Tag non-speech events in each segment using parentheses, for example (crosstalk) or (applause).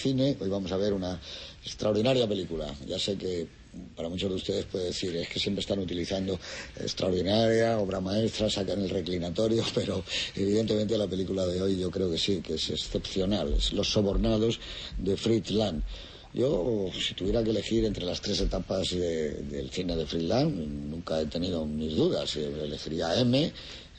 Cine. Hoy vamos a ver una extraordinaria película. Ya sé que para muchos de ustedes puede decir es que siempre están utilizando extraordinaria, obra maestra, sacan el reclinatorio, (laughs) pero evidentemente la película de hoy yo creo que sí, que es excepcional. Es Los sobornados de Fritz Lang. Yo, si tuviera que elegir entre las tres etapas del cine de Fritz Lang, nunca he tenido mis dudas. Elegiría M,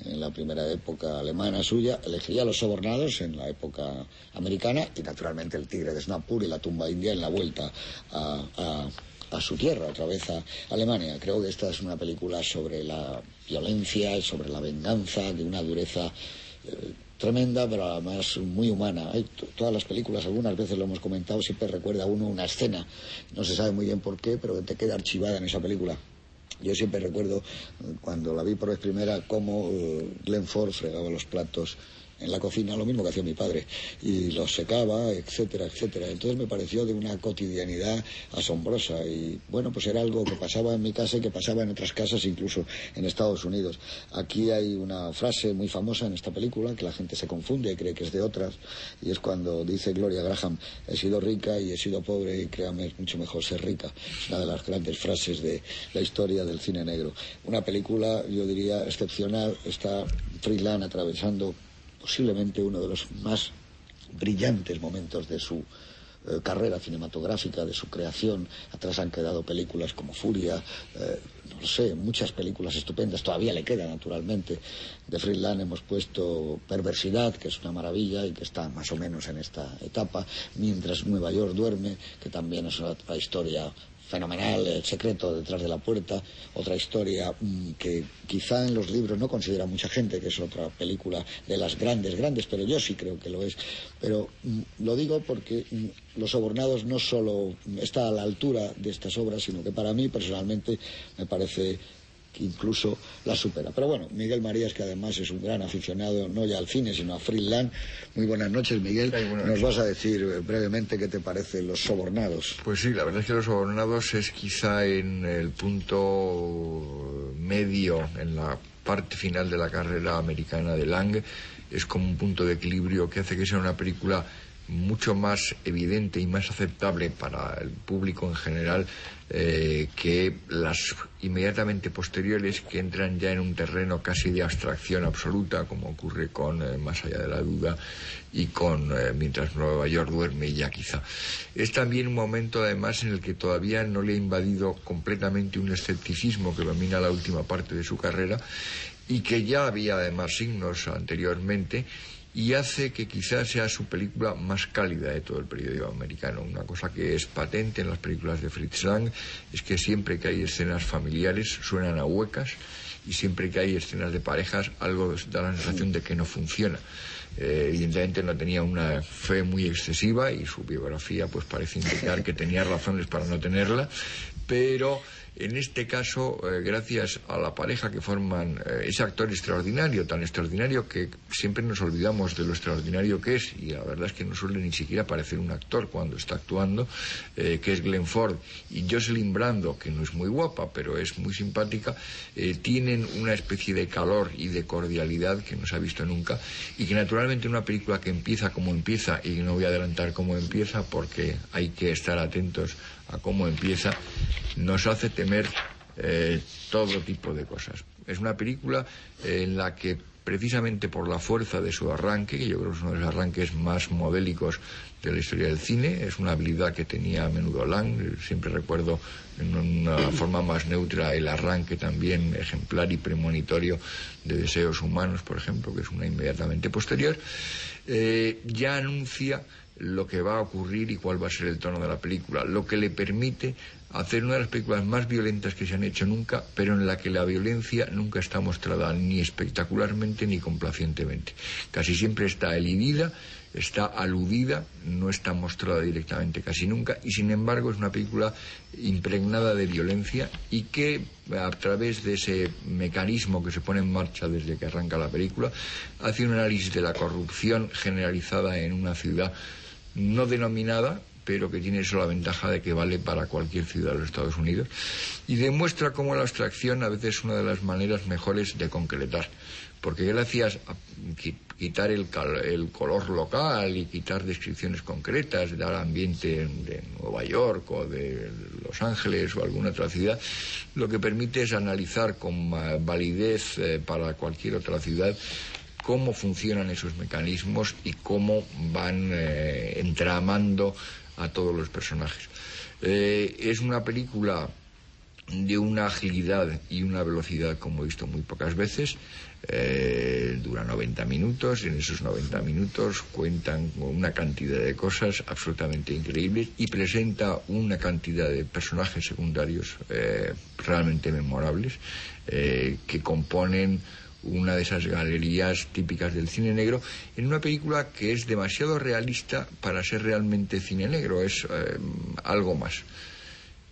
en la primera época alemana suya, elegiría los sobornados en la época americana y naturalmente el tigre de Snapur y la tumba india en la vuelta a, su tierra, otra vez a Alemania. Creo que esta es una película sobre la violencia y sobre la venganza, de una dureza eh, tremenda, pero además muy humana. Hay todas las películas, algunas veces lo hemos comentado, siempre recuerda a uno una escena, no se sabe muy bien por qué, pero te queda archivada en esa película. Yo siempre recuerdo eh, cuando la vi por vez primera cómo eh, Glenn Ford fregaba los platos en la cocina, lo mismo que hacía mi padre, y los secaba, etcétera, etcétera. Entonces me pareció de una cotidianidad asombrosa y bueno, pues era algo que pasaba en mi casa y que pasaba en otras casas, incluso en Estados Unidos. Aquí hay una frase muy famosa en esta película que la gente se confunde y cree que es de otras, y es cuando dice Gloria Graham, he sido rica y he sido pobre y créame, es mucho mejor ser rica. Una de las grandes frases de la historia del cine negro. Una película, yo diría, excepcional, está Freeland atravesando posiblemente uno de los más brillantes momentos de su eh, carrera cinematográfica, de su creación. Atrás han quedado películas como Furia, eh, no sé, muchas películas estupendas, todavía le queda naturalmente. De Friedland hemos puesto Perversidad, que es una maravilla y que está más o menos en esta etapa, mientras Nueva York duerme, que también es otra historia fenomenal, El secreto detrás de la puerta, otra historia mm, que quizá en los libros no considera mucha gente, que es otra película de las grandes, grandes, pero yo sí creo que lo es. Pero mm, lo digo porque mm, Los Sobornados no solo está a la altura de estas obras, sino que para mí personalmente me parece incluso la supera. Pero bueno, Miguel Marías, que además es un gran aficionado no ya al cine, sino a Freeland. Muy buenas noches, Miguel. Nos vas a decir eh, brevemente qué te parece Los Sobornados. Pues sí, la verdad es que Los Sobornados es quizá en el punto medio, en la parte final de la carrera americana de Lang. Es como un punto de equilibrio que hace que sea una película mucho más evidente y más aceptable para el público en general eh, que las inmediatamente posteriores que entran ya en un terreno casi de abstracción absoluta, como ocurre con eh, Más allá de la duda y con eh, Mientras Nueva York duerme ya quizá. Es también un momento además en el que todavía no le ha invadido completamente un escepticismo que domina la última parte de su carrera y que ya había además signos anteriormente y hace que quizás sea su película más cálida de todo el periodo americano. Una cosa que es patente en las películas de Fritz Lang es que siempre que hay escenas familiares suenan a huecas y siempre que hay escenas de parejas algo da la sensación de que no funciona. Eh, evidentemente no tenía una fe muy excesiva y su biografía pues parece indicar que tenía razones para no tenerla, pero en este caso, eh, gracias a la pareja que forman eh, ese actor extraordinario, tan extraordinario que siempre nos olvidamos de lo extraordinario que es, y la verdad es que no suele ni siquiera parecer un actor cuando está actuando, eh, que es Glenn Ford, y Jocelyn Brando, que no es muy guapa, pero es muy simpática, tienen una especie de calor y de cordialidad que no se ha visto nunca, y que naturalmente una película que empieza como empieza, y no voy a adelantar cómo empieza porque hay que estar atentos a cómo empieza, nos hace temer eh, todo tipo de cosas. Es una película en la que precisamente por la fuerza de su arranque, que yo creo que es uno de los arranques más modélicos de la historia del cine, es una habilidad que tenía a menudo Lang, siempre recuerdo en una forma más neutra el arranque también ejemplar y premonitorio de Deseos Humanos, por ejemplo, que es una inmediatamente posterior, eh, ya anuncia lo que va a ocurrir y cuál va a ser el tono de la película, lo que le permite hacer una de las películas más violentas que se han hecho nunca, pero en la que la violencia nunca está mostrada ni espectacularmente ni complacientemente. Casi siempre está elidida, está aludida, no está mostrada directamente casi nunca, y sin embargo es una película impregnada de violencia y que a través de ese mecanismo que se pone en marcha desde que arranca la película, hace un análisis de la corrupción generalizada en una ciudad no denominada, pero que tiene eso la ventaja de que vale para cualquier ciudad de los Estados Unidos, y demuestra cómo la abstracción a veces es una de las maneras mejores de concretar, porque gracias a quitar el, color local y quitar descripciones concretas, dar ambiente de Nueva York o de Los Ángeles o alguna otra ciudad, lo que permite es analizar con validez eh, para cualquier otra ciudad cómo funcionan esos mecanismos y cómo van eh, entramando a todos los personajes. Eh, es una película de una agilidad y una velocidad como he visto muy pocas veces. Eh, dura 90 minutos y en esos 90 minutos cuentan con una cantidad de cosas absolutamente increíbles y presenta una cantidad de personajes secundarios realmente memorables que componen una de esas galerías típicas del cine negro, en una película que es demasiado realista para ser realmente cine negro, es eh, algo más.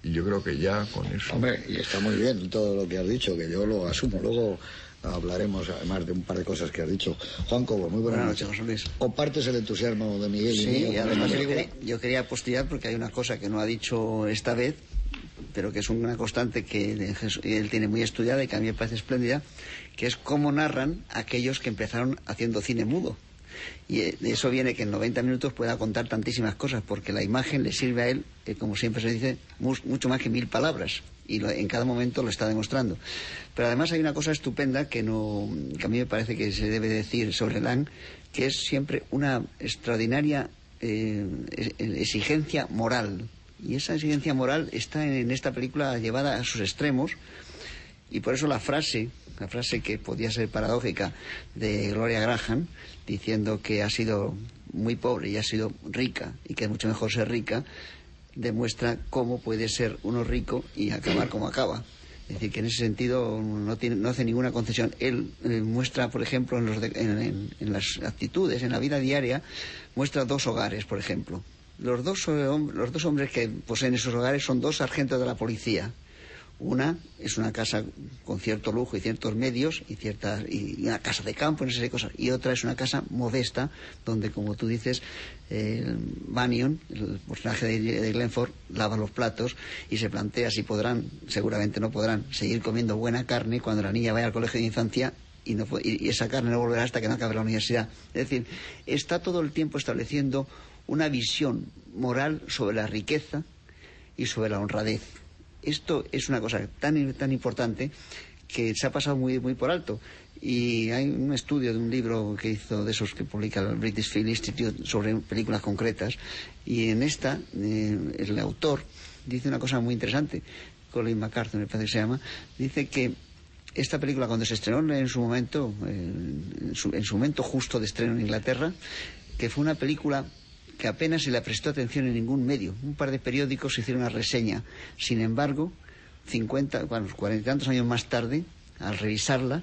Y yo creo que ya con eso. Hombre, y está muy bien todo lo que has dicho, que yo lo asumo. Luego hablaremos además de un par de cosas que has dicho. Juan Cobo, muy buenas, noches. José Luis. ¿Compartes el entusiasmo de Miguel sí, y además yo quería, yo quería apostillar porque hay una cosa que no ha dicho esta vez, pero que es una constante que él tiene muy estudiada y que a mí me parece espléndida, que es cómo narran aquellos que empezaron haciendo cine mudo. Y eh, eso viene que en 90 minutos pueda contar tantísimas cosas, porque la imagen le sirve a él, eh, como siempre se dice, mucho más que mil palabras. Y en cada momento lo está demostrando. Pero además hay una cosa estupenda que, no, que a mí me parece que se debe decir sobre Lang, que es siempre una extraordinaria eh, exigencia moral. Y esa exigencia moral está en esta película llevada a sus extremos. Y por eso la frase una frase que podía ser paradójica de Gloria Graham, diciendo que ha sido muy pobre y ha sido rica y que es mucho mejor ser rica, demuestra cómo puede ser uno rico y acabar como acaba. Es decir, que en ese sentido no, tiene, no hace ninguna concesión. Él eh, muestra, por ejemplo, en, las actitudes, en la vida diaria, muestra dos hogares, por ejemplo. Los dos, eh, los dos hombres que poseen esos hogares son dos sargentos de la policía una es una casa con cierto lujo y ciertos medios y, ciertas, y una casa de campo, no sé cosas. Y otra es una casa modesta donde, como tú dices, eh, el personaje de, Glenford, lava los platos y se plantea si podrán, seguramente no podrán, seguir comiendo buena carne cuando la niña vaya al colegio de infancia y, no, y esa carne no volverá hasta que no acabe la universidad. Es decir, está todo el tiempo estableciendo una visión moral sobre la riqueza y sobre la honradez esto es una cosa tan, tan importante que se ha pasado muy, muy por alto. Y hay un estudio de un libro que hizo, de esos que publica el British Film Institute, sobre películas concretas. Y en esta, eh, el autor dice una cosa muy interesante, Colin McCarthy me parece que se llama, dice que esta película cuando se estrenó en su momento, eh, en, su, en su momento justo de estreno en Inglaterra, que fue una película que apenas se le prestó atención en ningún medio. Un par de periódicos hicieron una reseña. Sin embargo, 50, bueno, cuarenta y tantos años más tarde, al revisarla,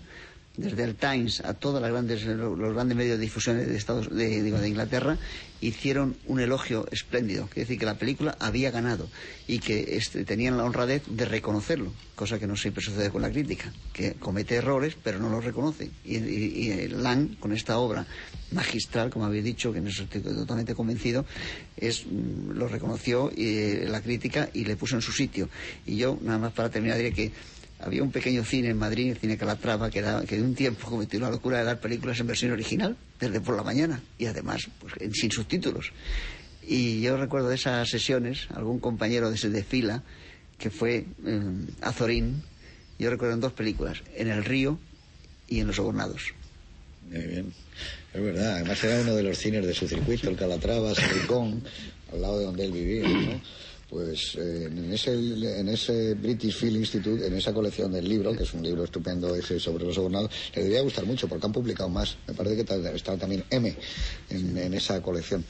desde el Times a todos los grandes, los grandes medios de difusión de, Estados, de, Inglaterra, hicieron un elogio espléndido, que decir que la película había ganado y que este, tenían la honradez de reconocerlo, cosa que no siempre sucede con la crítica, que comete errores pero no los reconoce. Y, Lang, con esta obra magistral, como habéis dicho, que no estoy totalmente convencido, es, mm, lo reconoció y, la crítica y le puso en su sitio. Y yo, nada más para terminar, diré que había un pequeño cine en Madrid, el cine Calatrava, que, que de un tiempo cometió la locura de dar películas en versión original, desde por la mañana, y además pues, sin subtítulos. Y yo recuerdo de esas sesiones, algún compañero de, de fila, que fue eh, Azorín, yo recuerdo en dos películas, En el río y en Los sobornados. Es verdad, además era uno de los cines de su circuito, el Calatrava, Silicón, al lado de donde él vivía, ¿no? Pues eh, en, ese, en ese British Film Institute, en esa colección del libro, que es un libro estupendo ese sobre los sobornados, le debería gustar mucho porque han publicado más. Me parece que está también M en, en, esa colección.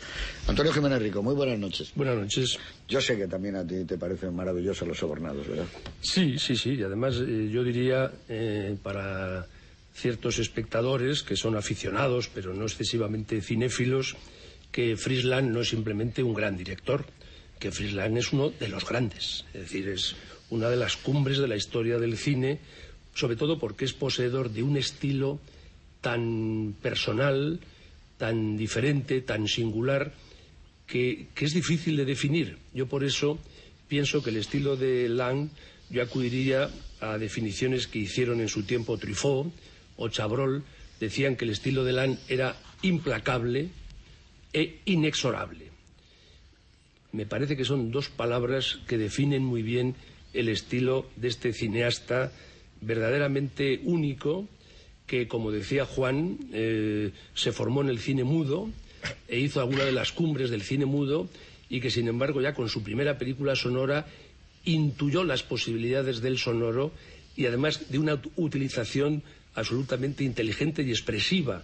Antonio Jiménez Rico, muy buenas noches. Buenas noches. Yo sé que también a ti te parecen maravillosos los sobornados, ¿verdad? Sí, sí, sí. Y además eh, yo diría eh, para ciertos espectadores que son aficionados, pero no excesivamente cinéfilos, que Friesland no es simplemente un gran director que Friesland es uno de los grandes, es decir, es una de las cumbres de la historia del cine, sobre todo porque es poseedor de un estilo tan personal, tan diferente, tan singular, que, es difícil de definir. Yo por eso pienso que el estilo de Lang, yo acudiría a definiciones que hicieron en su tiempo Truffaut o Chabrol, decían que el estilo de Lang era implacable e inexorable me parece que son dos palabras que definen muy bien el estilo de este cineasta verdaderamente único que, como decía Juan, eh, se formó en el cine mudo e hizo alguna de las cumbres del cine mudo y que, sin embargo, ya con su primera película sonora intuyó las posibilidades del sonoro y además de una utilización absolutamente inteligente y expresiva,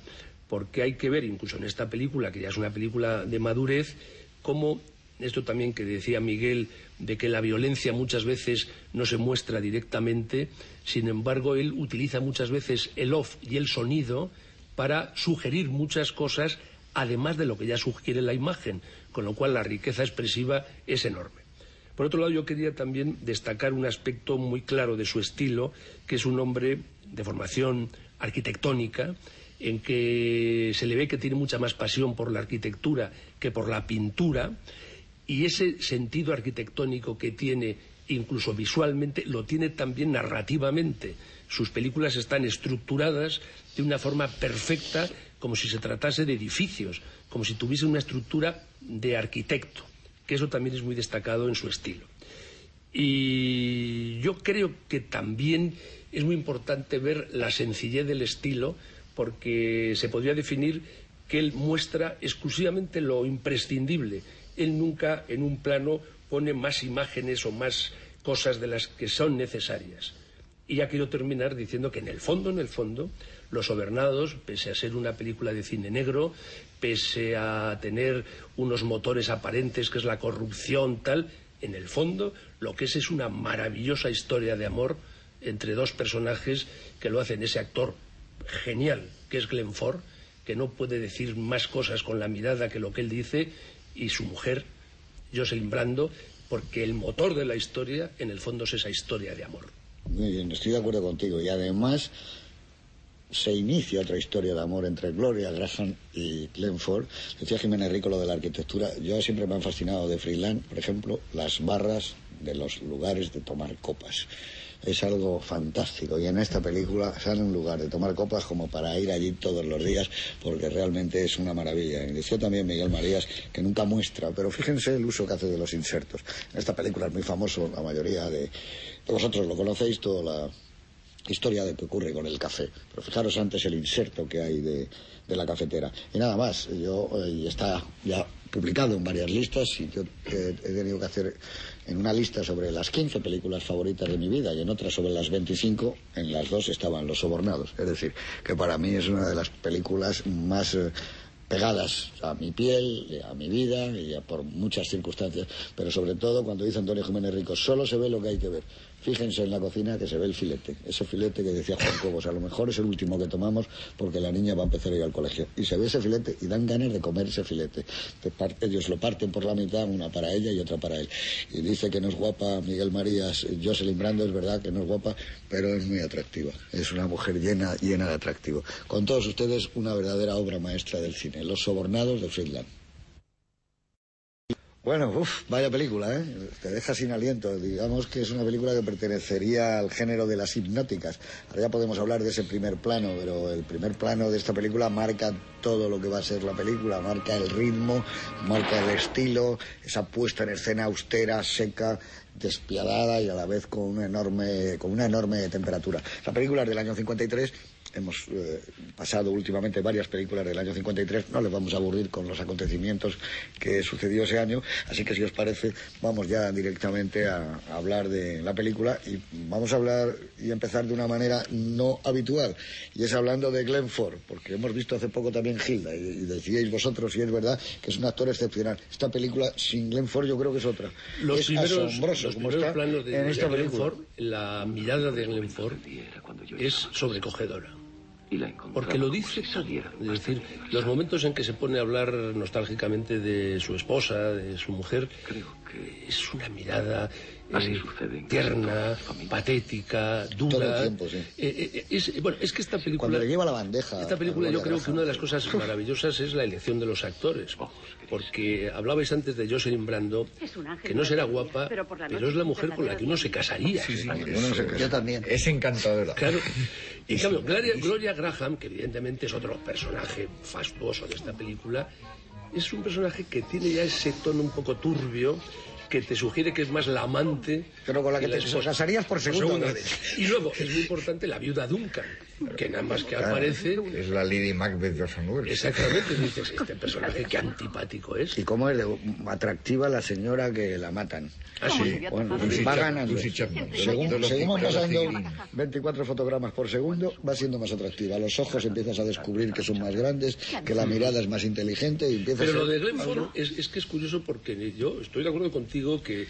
porque hay que ver, incluso en esta película, que ya es una película de madurez, cómo esto también que decía Miguel, de que la violencia muchas veces no se muestra directamente, sin embargo, él utiliza muchas veces el off y el sonido para sugerir muchas cosas, además de lo que ya sugiere la imagen, con lo cual la riqueza expresiva es enorme. Por otro lado, yo quería también destacar un aspecto muy claro de su estilo, que es un hombre de formación arquitectónica, en que se le ve que tiene mucha más pasión por la arquitectura que por la pintura, y ese sentido arquitectónico que tiene incluso visualmente lo tiene también narrativamente. Sus películas están estructuradas de una forma perfecta, como si se tratase de edificios, como si tuviese una estructura de arquitecto, que eso también es muy destacado en su estilo. Y yo creo que también es muy importante ver la sencillez del estilo, porque se podría definir que él muestra exclusivamente lo imprescindible él nunca en un plano pone más imágenes o más cosas de las que son necesarias. Y ya quiero terminar diciendo que en el fondo, en el fondo, Los Sobernados, pese a ser una película de cine negro, pese a tener unos motores aparentes que es la corrupción, tal, en el fondo lo que es es una maravillosa historia de amor entre dos personajes que lo hacen ese actor genial, que es Glenn Ford, que no puede decir más cosas con la mirada que lo que él dice, y su mujer, Jocelyn Brando, porque el motor de la historia, en el fondo, es esa historia de amor. Muy bien, estoy de acuerdo contigo. Y además se inicia otra historia de amor entre Gloria Graham y Glenn Ford. Decía Jiménez Rico lo de la arquitectura. Yo siempre me han fascinado de Freeland, por ejemplo, las barras de los lugares de tomar copas es algo fantástico. Y en esta película sale un lugar de tomar copas como para ir allí todos los días, porque realmente es una maravilla. Decía también Miguel Marías que nunca muestra, pero fíjense el uso que hace de los insertos. En esta película es muy famoso, la mayoría de, vosotros lo conocéis, toda la historia de que ocurre con el café. Pero fijaros antes el inserto que hay de, la cafetera. Y nada más, yo eh, está ya publicado en varias listas y yo he tenido que hacer en una lista sobre las 15 películas favoritas de mi vida y en otra sobre las 25, en las dos estaban Los Sobornados. Es decir, que para mí es una de las películas más eh, pegadas a mi piel, a mi vida y a por muchas circunstancias, pero sobre todo cuando dice Antonio Jiménez Rico, solo se ve lo que hay que ver. Fíjense en la cocina que se ve el filete, ese filete que decía Juan Cobos, a lo mejor es el último que tomamos porque la niña va a empezar a ir al colegio. Y se ve ese filete y dan ganas de comer ese filete. Ellos lo parten por la mitad, una para ella y otra para él. Y dice que no es guapa Miguel Marías, Jocelyn Brando, es verdad que no es guapa, pero es muy atractiva. Es una mujer llena, llena de atractivo. Con todos ustedes, una verdadera obra maestra del cine, Los Sobornados de Friedland. Bueno, vaya película, ¿eh? Te deja sin aliento. Digamos que es una película que pertenecería al género de las hipnóticas. Ahora ya podemos hablar de ese primer plano, pero el primer plano de esta película marca todo lo que va a ser la película. Marca el ritmo, marca el estilo, esa puesta en escena austera, seca, despiadada y a la vez con una enorme, con una enorme temperatura. La película es del año 53 hemos eh, pasado últimamente varias películas del año 53, no les vamos a aburrir con los acontecimientos que sucedió ese año, así que si os parece, vamos ya directamente a, a hablar de la película y vamos a hablar y empezar de una manera no habitual, y es hablando de Glenn Ford, porque hemos visto hace poco también Hilda, y, y decíais vosotros, y es verdad, que es un actor excepcional. Esta película sin Glenn Ford yo creo que es otra. Los es primeros, asombroso los como primeros está planos de, en de esta Glenn película. Ford, la mirada de Glenn Ford es sobrecogedora. Porque lo dice. Es decir, los momentos en que se pone a hablar nostálgicamente de su esposa, de su mujer, es una mirada eh, tierna, patética, dura. Todo el tiempo, sí. Eh, eh, es, bueno, es que esta película. Cuando le lleva la bandeja. Esta película yo creo que una de las cosas maravillosas es la elección de los actores. Porque hablabais antes de Jocelyn Brando, que no será guapa, pero es la mujer con la que uno se casaría. Uno se casa. Yo también. Es encantadora. Claro. (laughs) Y claro, Gloria, Gloria Graham, que evidentemente es otro personaje fastuoso de esta película, es un personaje que tiene ya ese tono un poco turbio, que te sugiere que es más la amante. Pero con la que te esposa. casarías por segunda vez. Y luego, es muy importante, la viuda Duncan, que nada más que aparece. Es la Lady Macbeth de Orson Welles. Exactamente, dices, este personaje qué antipático es. Y cómo es de atractiva la señora que la matan. Ah, sí. Bueno, Lucy va ganando. Lucy. Según- seguimos pasando figurinos. 24 fotogramas por segundo, va siendo más atractiva. Los ojos empiezas a descubrir que son más grandes, que la mirada es más inteligente y empiezas Pero a... lo de Glenn Ford es, es que es curioso porque yo estoy de acuerdo contigo que,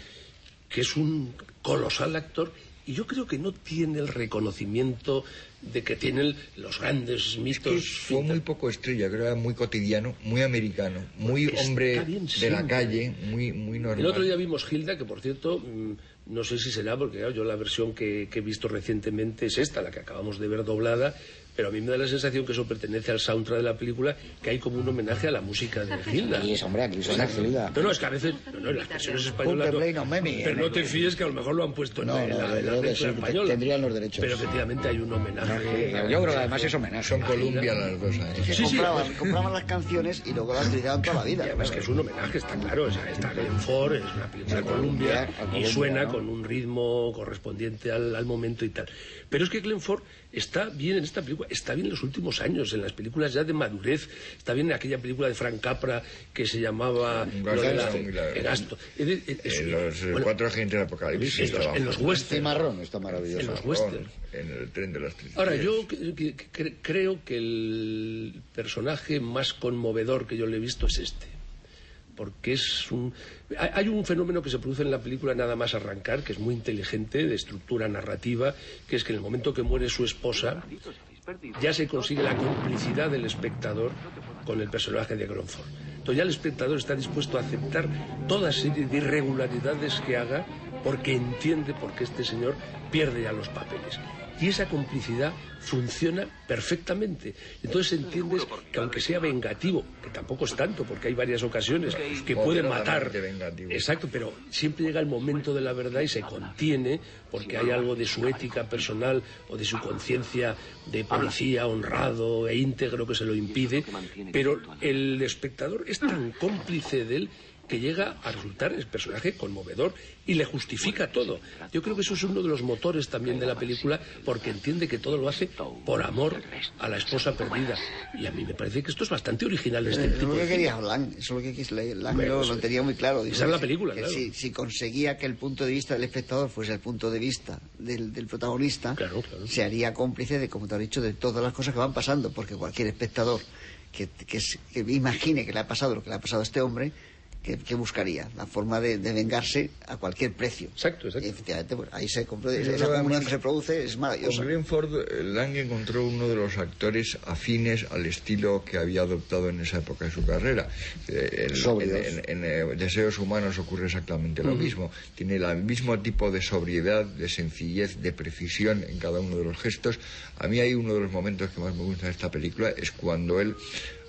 que es un colosal actor y yo creo que no tiene el reconocimiento de que tienen los grandes que mitos. fue muy poco estrella, creo que era muy cotidiano, muy americano, muy hombre de la calle, muy, muy normal. El otro día vimos Hilda, que por cierto, mm, no sé si será, porque claro, yo la versión que, que he visto recientemente es esta, la que acabamos de ver doblada, pero a mí me da la sensación que eso pertenece al soundtrack de la película, que hay como un homenaje a la música de Hilda. Y es, hombre, aquí son Hilda. No, no, es que a veces, no, no, en las versiones españolas. No, play, no meme. pero no te fíes que a lo mejor lo han puesto en No, la, en no, la, en la sí, española. tendrían los derechos. Pero efectivamente hay un homenaje. Yo creo que además es homenaje. Son Columbia las dos. ¿eh? Que Sí, sí. compraban, compraban las canciones y luego las utilizaban toda la vida. Y además que es un homenaje, está claro. O sea, está Glenn Ford, es una película de Columbia, a Columbia, y suena ¿no? con un ritmo correspondiente al, al momento y tal. Pero es que Glenn Ford está bien en esta película, está bien en los últimos años, en las películas ya de madurez, está bien en aquella película de Frank Capra que se llamaba Un lo de la- gasto los bueno, cuatro agentes del apocalipsis. en los, en los Juan westerns. Cimarrón está maravilloso. En los Ramón, westerns. En el tren de las tristezas. Ahora, yo creo que el personaje más conmovedor que yo le he visto es este. Porque es un. Hay un fenómeno que se produce en la película nada más arrancar, que es muy inteligente, de estructura narrativa, que es que en el momento que muere su esposa, ya se consigue la complicidad del espectador con el personaje de Gronford. Entonces ya el espectador está dispuesto a aceptar toda serie de irregularidades que haga porque entiende por qué este señor pierde ya los papeles. Y esa complicidad funciona perfectamente. Entonces entiendes que aunque sea vengativo, que tampoco es tanto, porque hay varias ocasiones que puede matar. Exacto, pero siempre llega el momento de la verdad y se contiene porque hay algo de su ética personal o de su conciencia de policía honrado e íntegro que se lo impide, pero el espectador es tan cómplice de él que llega a resultar el personaje conmovedor y le justifica todo. Yo creo que eso es uno de los motores también de la película porque entiende que todo lo hace por amor a la esposa perdida. Y a mí me parece que esto es bastante original de este Eso es tipo lo de que quería Lang, eso es lo que quiso Lang, Bueno, lo, lo tenía muy claro. esa Dijo es la película, que claro. si, si conseguía que el punto de vista del espectador fuese el punto de vista del, del protagonista, Claro, claro. se haría cómplice de, como te has dicho, de todas las cosas que van pasando, porque cualquier espectador que, que, que imagine que le ha pasado lo que le ha pasado a este hombre, que, que buscaría la forma de, de vengarse a cualquier precio. Exacto, exacto. Y efectivamente, pues, ahí se Yo esa comunión que se produce es maravillosa. Con Greenford, eh, Lang encontró uno de los actores afines al estilo que había adoptado en esa época de su carrera. Eh, en, Sobrios. en- en, eh, Deseos Humanos ocurre exactamente lo mismo. Tiene el mismo tipo de sobriedad, de sencillez, de precisión en cada uno de los gestos. A mí hay uno de los momentos que más me gusta de esta película, es cuando él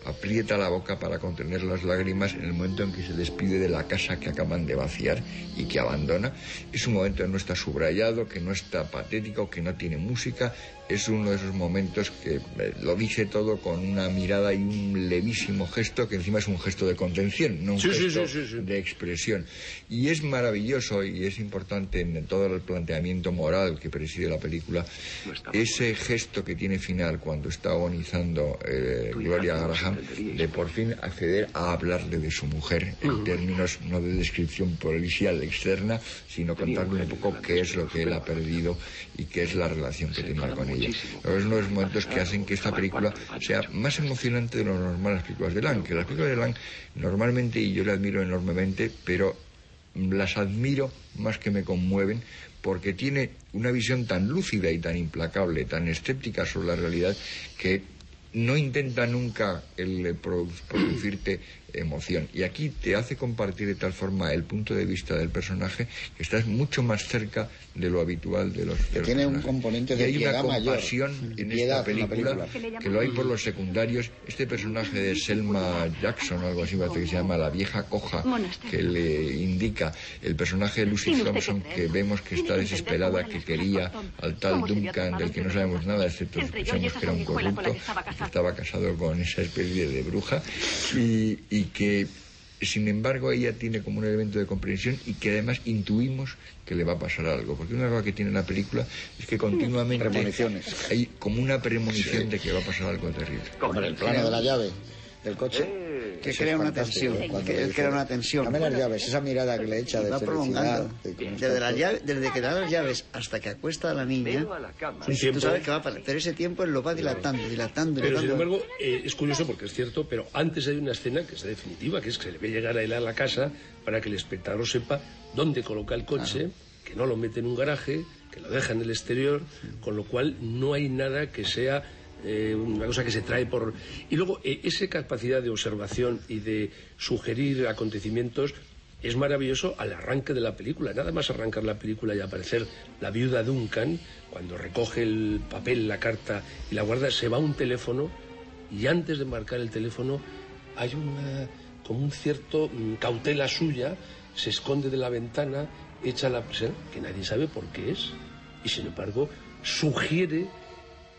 aprieta la boca para contener las lágrimas en el momento en que se despide de la casa que acaban de vaciar y que abandona. Es un momento que no está subrayado, que no está patético, que no tiene música. Es uno de esos momentos que eh, lo dice todo con una mirada y un levísimo gesto, que encima es un gesto de contención, no un Sí, gesto sí, sí, sí. de expresión. Y es maravilloso y es importante en todo el planteamiento moral que preside la película ese gesto que tiene final cuando está agonizando eh, Gloria Graham de por fin acceder a hablarle de su mujer en términos no de descripción policial externa, sino contarle un poco qué es lo que él ha perdido y qué es la relación que tenía con ella. Es uno de los momentos que hacen que esta película sea más emocionante de lo normal las películas de Lang, que las películas de Lang normalmente, y yo le admiro enormemente, pero las admiro más que me conmueven porque tiene una visión tan lúcida y tan implacable, tan escéptica sobre la realidad que no intenta nunca el produ- producirte emoción. Y aquí te hace compartir de tal forma el punto de vista del personaje que estás mucho más cerca de lo habitual de los, de los tiene un personajes. componente Y de hay una mayor, compasión en piedad esta película, película. que lo hay por los secundarios. Este personaje de Selma Jackson o algo así, parece que se llama la vieja coja, que le indica el personaje de Lucy Thompson que que vemos que está que desesperada, que quería al tal Duncan del que no sabemos nada, excepto y sospechamos esa que era un la que corrupto, estaba casado. estaba casado con esa especie de bruja y, y que sin embargo ella tiene como un elemento de comprensión y que además intuimos que le va a pasar algo porque una cosa que tiene la película es que continuamente Premoniciones. hay como una premonición de que va a pasar algo terrible Hombre, el plano de la llave del coche. Que eso crea una tensión, que él crea una tensión. Dame las llaves, esa mirada que le echa de va prolongando. Desde, la desde que da las llaves hasta que acuesta a la niña, Un tú tiempo. sabes que va a pasar. Pero ese tiempo él lo va dilatando, dilatando, Pero sin dilatando. embargo, eh, es curioso porque es cierto, pero antes hay una escena que es definitiva, que es que se le ve llegar a él a la casa para que el espectador sepa dónde coloca el coche, que no lo mete en un garaje, que lo deja en el exterior, con lo cual no hay nada que sea eh, una cosa que se trae por... Y luego, eh, esa capacidad de observación y de sugerir acontecimientos es maravilloso al arranque de la película. Nada más arrancar la película y aparecer la viuda Duncan, cuando recoge el papel, la carta y la guarda, se va a un teléfono y antes de marcar el teléfono hay una como un cierto mm, cautela suya, se esconde de la ventana, echa la presión, que nadie sabe por qué es, y sin embargo sugiere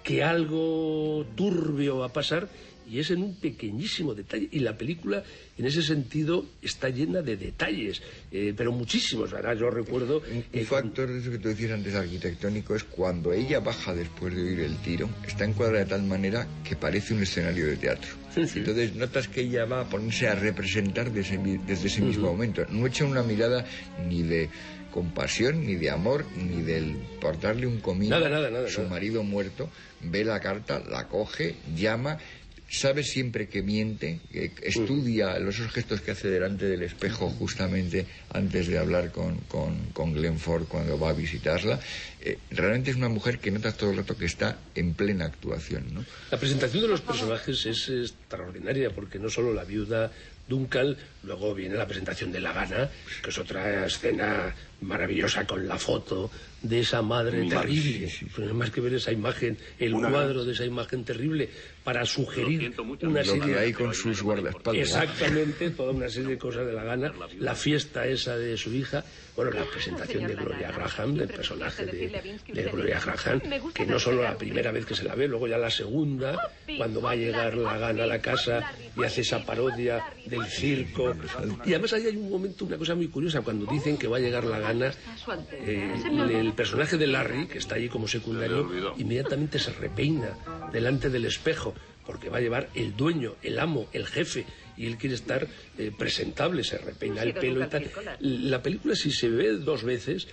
que algo turbio va a pasar y es en un pequeñísimo detalle y la película en ese sentido está llena de detalles eh, pero muchísimos ahora yo recuerdo Un eh, factor de eso que tú decías antes arquitectónico es cuando ella baja después de oír el tiro, está encuadrada de tal manera que parece un escenario de teatro. Sí, sí. Entonces notas que ella va a ponerse a representar desde, desde ese mismo momento. No echa una mirada ni de compasión, ni de amor, ni del por darle un comino Nada, nada, nada, su marido muerto, ve la carta, la coge, llama, sabe siempre que miente, que estudia los esos gestos que hace delante del espejo justamente antes de hablar con, con, con Glenn Ford cuando va a visitarla. Eh, realmente es una mujer que notas todo el rato que está en plena actuación, ¿no? La presentación de los personajes es extraordinaria porque no solo la viuda Duncan, luego viene la presentación de La Gana, que es otra escena maravillosa con la foto de esa madre terrible. Pues más que ver esa imagen, el cuadro de esa imagen terrible, para sugerir una serie hay con sus guardaespaldas. Exactamente, toda una serie de cosas de la gana, la fiesta esa de su hija, bueno, la presentación de Gloria Graham, del personaje de, de Gloria Graham, que no solo la primera vez que se la ve, luego ya la segunda, cuando va a llegar la gana a la casa y hace esa parodia del circo. Y además ahí hay un momento, una cosa muy curiosa, cuando dicen que va a llegar la gana, eh, el personaje de Larry, que está allí como secundario, inmediatamente se repeina delante del espejo porque va a llevar el dueño, el amo, el jefe, y él quiere estar eh, presentable, se repeina el pelo y tal. La película, si se ve dos veces,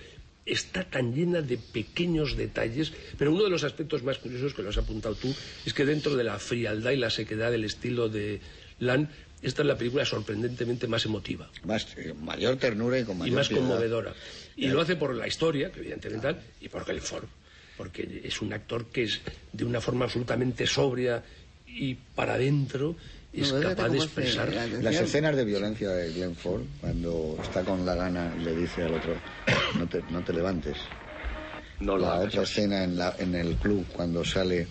está tan llena de pequeños detalles, pero uno de los aspectos más curiosos que lo has apuntado tú es que dentro de la frialdad y la sequedad del estilo de Lan, esta es la película sorprendentemente más emotiva Más, eh, mayor ternura y con y mayor más piedad. conmovedora. Y lo hace por la historia, que evidentemente tal, y por Glenn Ford, porque es un actor que es de una forma absolutamente sobria y para adentro es No, capaz de expresar. la- Las escenas de violencia de Glenn Ford, cuando está con la gana y le dice al otro, no te, no te levantes. No lo la hagas otra escena en, la, en el club, cuando sale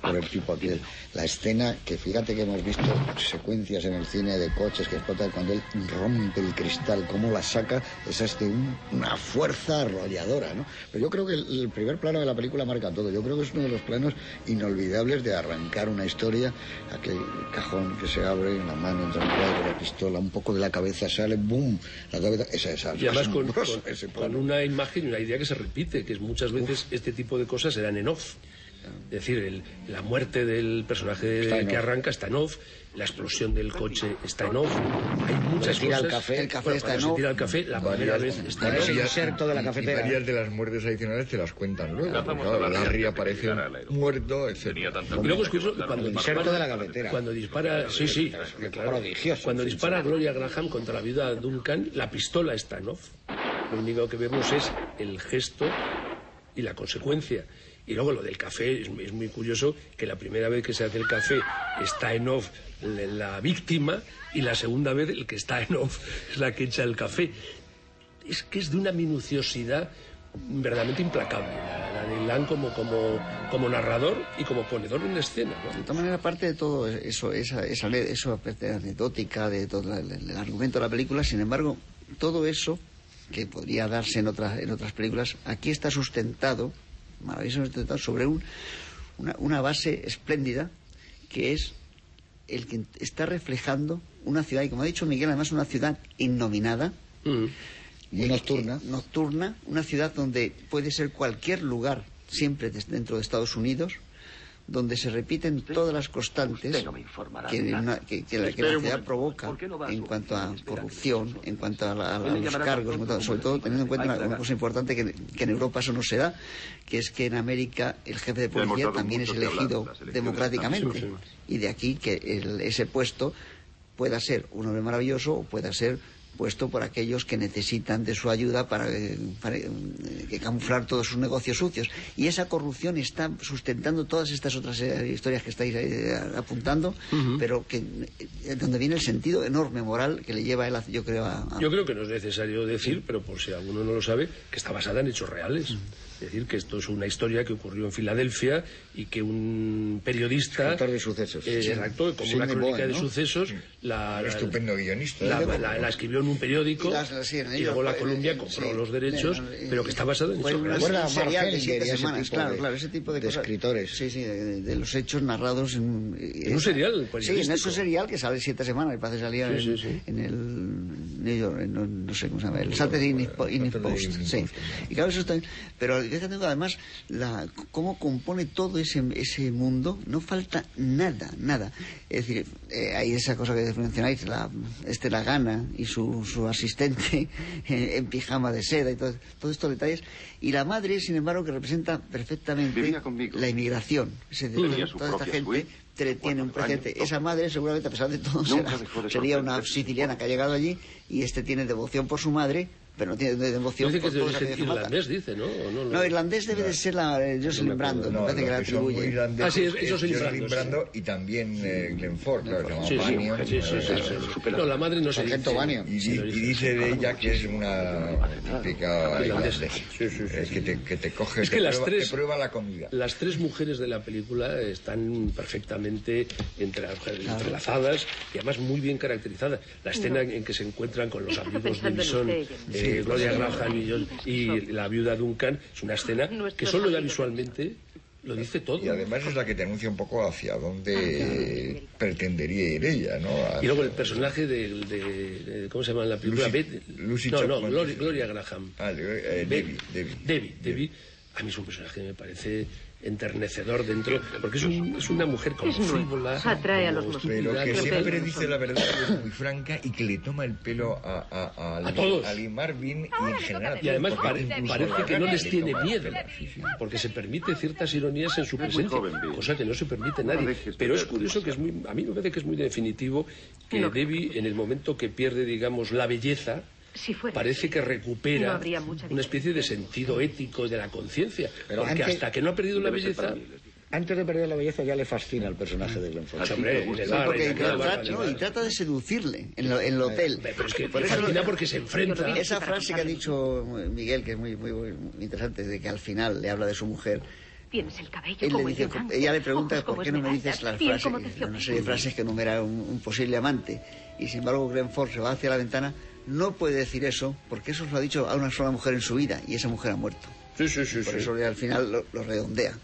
por el tipo aquel. La escena, que fíjate que hemos visto secuencias en el cine de coches que explotan cuando él rompe el cristal, cómo la saca, es este, un- una fuerza arrolladora, ¿no? Pero yo creo que el, el primer plano de la película marca todo. Yo creo que es uno de los planos inolvidables de arrancar una historia, aquel cajón que se abre, la mano entra en cuadro, la pistola, un poco de la cabeza sale, ¡boom! La cabeza, esa, esa. Y además con, una imagen y una idea que se repite, que es muchas veces este tipo de cosas eran en off. Es decir, el- la muerte del personaje que arranca está en off, la explosión del coche está en off. Hay muchas tira cosas. el café. El café Bueno, está en se off. tira el café, la primera vez está en off. inserto de la y- cafetera. Y varias de las muertes adicionales te las cuentan luego. porque, claro, Larry aparece muerto, etc. Y luego es curioso que cuando El dispara, de la cafetera. cuando dispara, sí, sí, claro. prodigioso. Cuando dispara Gloria Graham contra la viuda Duncan, la pistola está en off. Lo único que vemos es el gesto y la consecuencia. Y luego lo del café, es, muy curioso que la primera vez que se hace el café está en off la, víctima y la segunda vez el que está en off es la que echa el café. Es que es de una minuciosidad verdaderamente implacable, la, de Lan como, como, como narrador y como ponedor en escena. De todas maneras, aparte de todo eso, esa, esa, eso anecdótica, de todo el, el argumento de la película, sin embargo, todo eso que podría darse en otras, en otras películas, aquí está sustentado, sustentado, sobre un, una, una base espléndida que es el que está reflejando una ciudad, y como ha dicho Miguel, además una ciudad innominada, Mm. Nocturna. nocturna, una ciudad donde puede ser cualquier lugar, siempre dentro de Estados Unidos, donde se repiten todas las constantes que, una- que- que la, que la ciudad provoca en cuanto a corrupción, en cuanto a, la- a los cargos, sobre todo teniendo en cuenta una, una cosa importante que, que en Europa eso no se da, que es que en América el jefe de policía también es elegido democráticamente. Y de aquí que el- ese puesto pueda ser un hombre maravilloso o pueda ser puesto por aquellos que necesitan de su ayuda para, eh, para, eh, que camuflar todos sus negocios sucios. Y esa corrupción está sustentando todas estas otras eh, historias que estáis apuntando, pero que donde viene el sentido enorme moral que le lleva él, yo creo, a, Yo creo que no es necesario decir, pero por si alguno no lo sabe, que está basada en hechos reales. Es decir, que esto es una historia que ocurrió en Filadelfia y que un periodista. Escritor de sucesos. Eh, Sí. exacto, como una crónica Bowen, de sucesos. La, estupendo guionista. la, ¿eh? la- la escribió en un periódico Y y luego la Columbia compró sí. los derechos, pero que está basada en hechos una- reales. Y semanas, claro, de- claro, ese tipo de, de cosas. escritores. Sí, sí, de, de los hechos narrados en... En un serial Sí, en ese serial que sale siete semanas, me parece Sí, en, sí, sí. en el... New York, en- no, no sé cómo se llama, el Saturday Evening Post, sí. Y claro, eso está... Pero además, la, cómo compone todo ese, ese mundo, no falta nada, nada. Es decir, eh, hay esa cosa que mencionáis, la, este la gana y su, su asistente en, (laughs) en pijama de seda y todo, todos estos detalles. Y la madre, sin embargo, que representa perfectamente la inmigración. Su toda esta gente suite, tiene un años, Esa madre, seguramente, a pesar de todo, será- sería una siciliana que ha llegado allí y este tiene devoción por su madre, pero no tiene devoción Dice que por es de todos origen aquellos que mata. irlandés, dice, ¿no? ¿O no, No, irlandés debe de ser la eh, Jocelyn. Brandon, No, me parece que la atribuye. Ah, sí, es- es esos son Jocelyn. Brando y también eh, Glenn Ford, claro, Sí, sí, sí, sí, sí, eh, sí, sí. No, la madre no se Sargento dice. Y, dice. de ella que es una típica Irlandesa. Eh, que, te, que te coge, Es te que las prueba, tres- prueba la comida. Las tres mujeres de la película están perfectamente entre- entrelazadas y además muy bien caracterizadas. La escena en que se encuentran con los amigos de usted, eh, Gloria. Graham y, yo- y la viuda Duncan, es una escena que solo ya visualmente lo dice todo. Y además es la que te anuncia un poco hacia dónde pretendería ir ella, ¿no? Y luego el personaje de, de- de- ¿cómo se llama en la película? Lucy- Bet- Lucy no, no, Chapman. Gloria, Gloria Graham. Ah, eh, Debbie, Debbie. Debbie, Debbie. A mí es un personaje que me parece enternecedor dentro, porque es, un- es una mujer como Es muy- frívola, atrae a Pero que siempre dice la verdad, que es muy franca y que le toma el pelo a, a, a, A todos. a Marvin y en general. Y además pare- parece la que no les le tiene miedo, porque se permite ciertas ironías en su presencia, cosa que no se permite nadie. Pero es curioso que es muy, a mí me parece que es muy definitivo que. Debbie, en el momento que pierde, digamos, la belleza, Si fuera parece así, que recupera no una especie de sentido ético de la conciencia, Pero porque antes- hasta que no ha perdido la belleza. Antes de perder la belleza ya le fascina el personaje de Glenn Ford. en y trata, de seducirle en, lo- en el hotel. Pero es que Por eso- fascina porque se enfrenta. Esa frase que ha dicho Miguel, que es muy, muy, muy interesante, de que al final le habla de su mujer, Tienes el cabello Él como le dice, el ella le pregunta por qué no me dices las frases, una serie de frases que enumera un, un posible amante. Y sin embargo, Glenford se va hacia la ventana, no puede decir eso, porque eso se lo ha dicho a una sola mujer en su vida, y esa mujer ha muerto. Sí, sí, sí. Por sí. eso ya al final lo, lo redondea.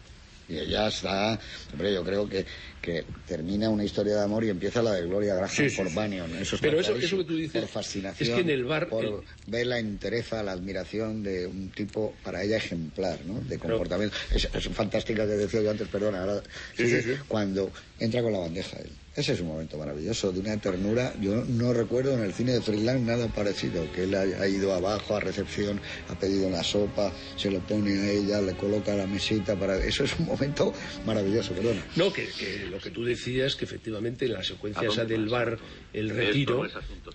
Y ella está, hombre, yo creo que, que termina una historia de amor y empieza la de Gloria Graham Sí, sí, por sí. Bannion. Eso Pero está eso- eso que tú dices, por fascinación, es que en el bar, por el- ver la entereza, la admiración de un tipo para ella ejemplar, ¿no? De comportamiento. Es, es fantástica que decía yo antes, perdona, ahora Sí, sí, sí. cuando entra con la bandeja él. Ese es un momento maravilloso, de una ternura. Yo no recuerdo en el cine de Freeland nada parecido, que él ha, ido abajo a recepción, ha pedido una sopa, se lo pone a ella, le coloca la mesita para... Eso es un momento maravilloso, perdona. No, que, que lo que tú decías, que efectivamente en la secuencia ¿A dónde esa del bar, el retiro,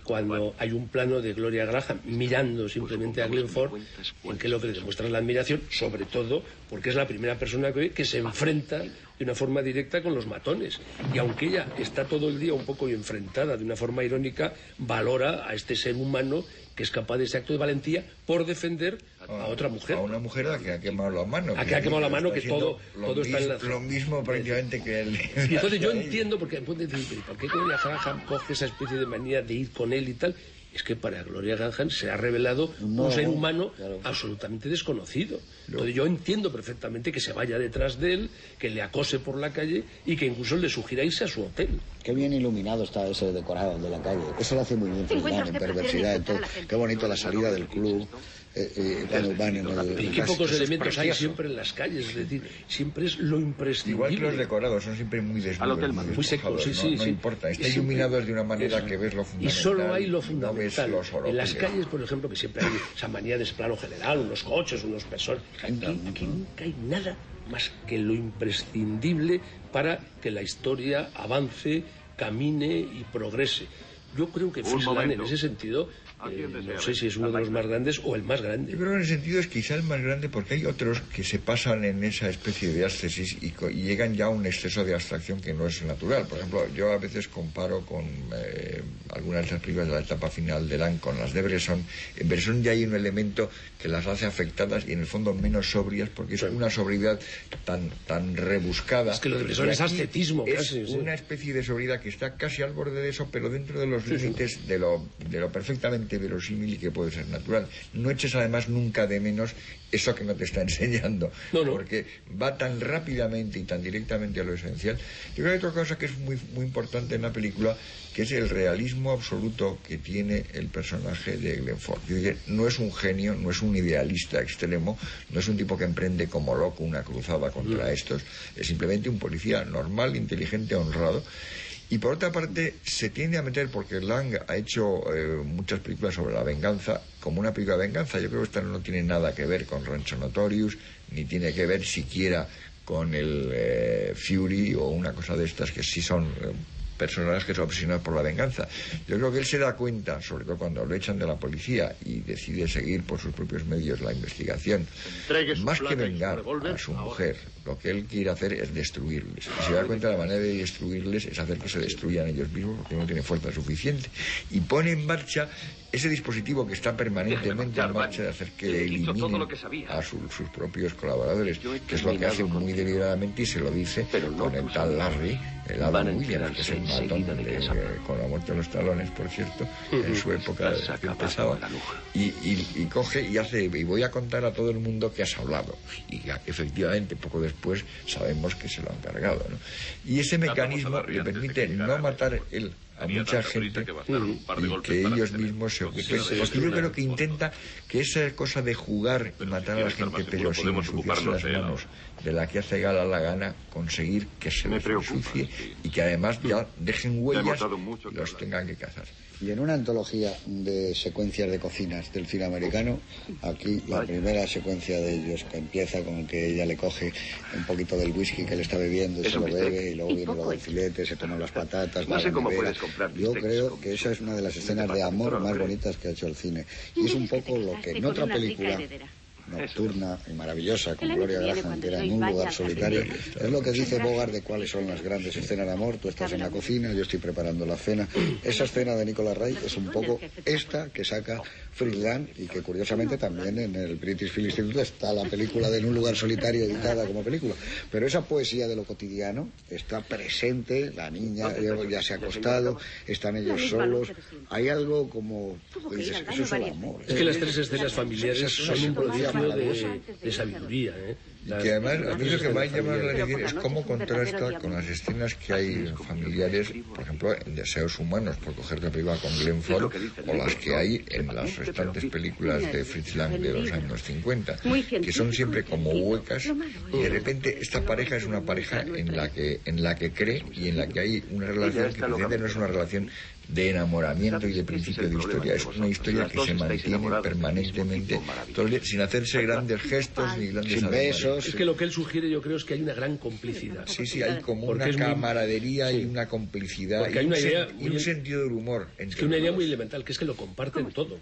cuando hay un plano de Gloria Graham mirando simplemente a Glenford, en que lo que demuestra es la admiración, sobre todo porque es la primera persona que que se enfrenta de una forma directa con los matones. Y aunque ella está todo el día un poco enfrentada de una forma irónica, valora a este ser humano que es capaz de ese acto de valentía por defender a otra mujer. A una mujer a la que ha quemado la mano. A que ha quemado la mano, que todo- lo todo está en la- Lo mismo prácticamente que él. Y entonces yo (laughs) entiendo, porque pueden decir, "¿Pero ¿por qué Graham coge esa especie de manía de ir con él y tal? Es que para Gloria Graham se ha revelado No, un ser humano claro. absolutamente desconocido. Entonces yo entiendo perfectamente que se vaya detrás de él, que le acose por la calle y que incluso le sugiera irse a su hotel. Qué bien iluminado está ese decorado de la calle. Eso lo hace muy bien Freeland en perversidad. en insultar todo. a la gente. Qué bonito la salida del club. Eh, eh, cuando van en el... Y qué pocos elementos hay siempre en las calles, es decir, siempre es lo imprescindible. Igual que los decorados son siempre muy desnudos, hotel, muy, muy secos, sí, sí, no, no sí. importa. Está Y iluminados de una manera Eso. que ves lo Y fundamental. solo hay lo no ves fundamental. en las calles, por ejemplo, que siempre hay esa manía de ese plano general, unos coches, unos personas. Aquí, aquí nunca hay nada más que lo imprescindible para que la historia avance, camine y progrese. Yo creo que Un Frisland, en ese sentido, ¿A eh, no sé si es uno de los más grandes o el más grande. Yo creo que en el sentido es quizá el más grande porque hay otros que se pasan en esa especie de ascesis y, llegan ya a un exceso de abstracción que no es natural. Por ejemplo, yo a veces comparo con eh, algunas de las películas de la etapa final de Lang con las de Bresson. En Bresson ya hay un elemento que las hace afectadas y en el fondo menos sobrias porque es una sobriedad tan, tan rebuscada. Es que lo de Bresson es ascetismo es casi, sí. una especie de sobriedad que está casi al borde de eso, pero dentro de los límites de lo, de lo perfectamente verosímil y que puede ser natural. No eches además nunca de menos eso que no te está (laughs) enseñando, No, no. porque va tan rápidamente y tan directamente a lo esencial. Yo creo que hay otra cosa que es muy, muy importante en la película, que es el realismo absoluto que tiene el personaje de Glenn Ford. Yo diría, no es un genio, no es un idealista extremo, no es un tipo que emprende como loco una cruzada contra estos, es simplemente un policía normal, inteligente, honrado. Y por otra parte, se tiende a meter, porque Lang ha hecho eh, muchas películas sobre la venganza, como una película de venganza. Yo creo que esta no tiene nada que ver con Rancho Notorious, ni tiene que ver siquiera con el eh, Fury o una cosa de estas que sí son eh, personajes obsesionados por la venganza. Yo creo que él se da cuenta, sobre todo cuando lo echan de la policía y decide seguir por sus propios medios la investigación, más que vengar a su mujer, lo que él quiere hacer es destruirles. Y se da cuenta de la manera de destruirles es hacer que se destruyan ellos mismos porque no tienen fuerza suficiente. Y pone en marcha ese dispositivo que está permanentemente en marcha de hacer que sabía. a su- sus propios colaboradores, que es lo que hace muy deliberadamente y se lo dice Pero no con el tal. Larry, el Adam Williams, que es el matón de de- con la muerte de los talones, por cierto, en su época que empezaba, y, y- y coge y hace, y voy a contar a todo el mundo que has hablado. Y ya, efectivamente, poco después sabemos que se lo han cargado. ¿no? Y ese mecanismo le permite no el matar resto. A mucha gente y que ellos mismos se ocupen. Porque que yo creo que intenta que esa cosa de jugar y matar a la gente, pero sin podemos ensuciarse ocuparnos las manos. De la que hace gala la gana, conseguir que se Me les preocupa, ensucie sí. y que además ya dejen huellas mucho y que los hablar. tengan que cazar. Y en una antología de secuencias de cocinas del cine americano, aquí la primera secuencia de ellos que empieza con que ella le coge un poquito del whisky que le está bebiendo y Es se lo bistec. bebe y luego viene lo del filete, se toman las patatas, No sé cómo nevera. puedes comprar Yo creo que esa es una de las escenas de amor más bonitas que ha hecho el cine. Y es un poco lo que en otra película. Nocturna y maravillosa con Gloria Graham, que era en un lugar solitario. Es lo que dice Bogart de cuáles son las grandes escenas de amor. Tú estás en la cocina, yo estoy preparando la cena. Esa escena de Nicolas Ray es un poco esta que saca Friedland y que curiosamente también en el British Film Institute está la película de En un lugar solitario editada como película. Pero esa poesía de lo cotidiano está presente, la niña ya se ha acostado, están ellos solos. Hay algo como... Dices, eso es el amor. Es que las tres escenas familiares son un prodigio de, de sabiduría. ¿eh? Y que además, a mí lo que me ha llamado la atención es cómo contrasta con las escenas que hay familiares, por ejemplo, en Deseos Humanos, por coger la película con Glenn Ford, o las que hay en las restantes películas de Fritz Lang de los años 50, que son siempre como huecas, y de repente esta pareja es una pareja en la que, en la que cree y en la que hay una relación que no es una relación de enamoramiento y de principio de historia. Es una historia que se mantiene permanentemente, sin hacerse grandes gestos ni grandes sin besos. Es que lo que él sugiere yo creo es que hay una gran complicidad. Sí, sí, hay como una camaradería y una complicidad y, un, un sentido del humor. Es que una idea muy elemental, que es que lo comparten todo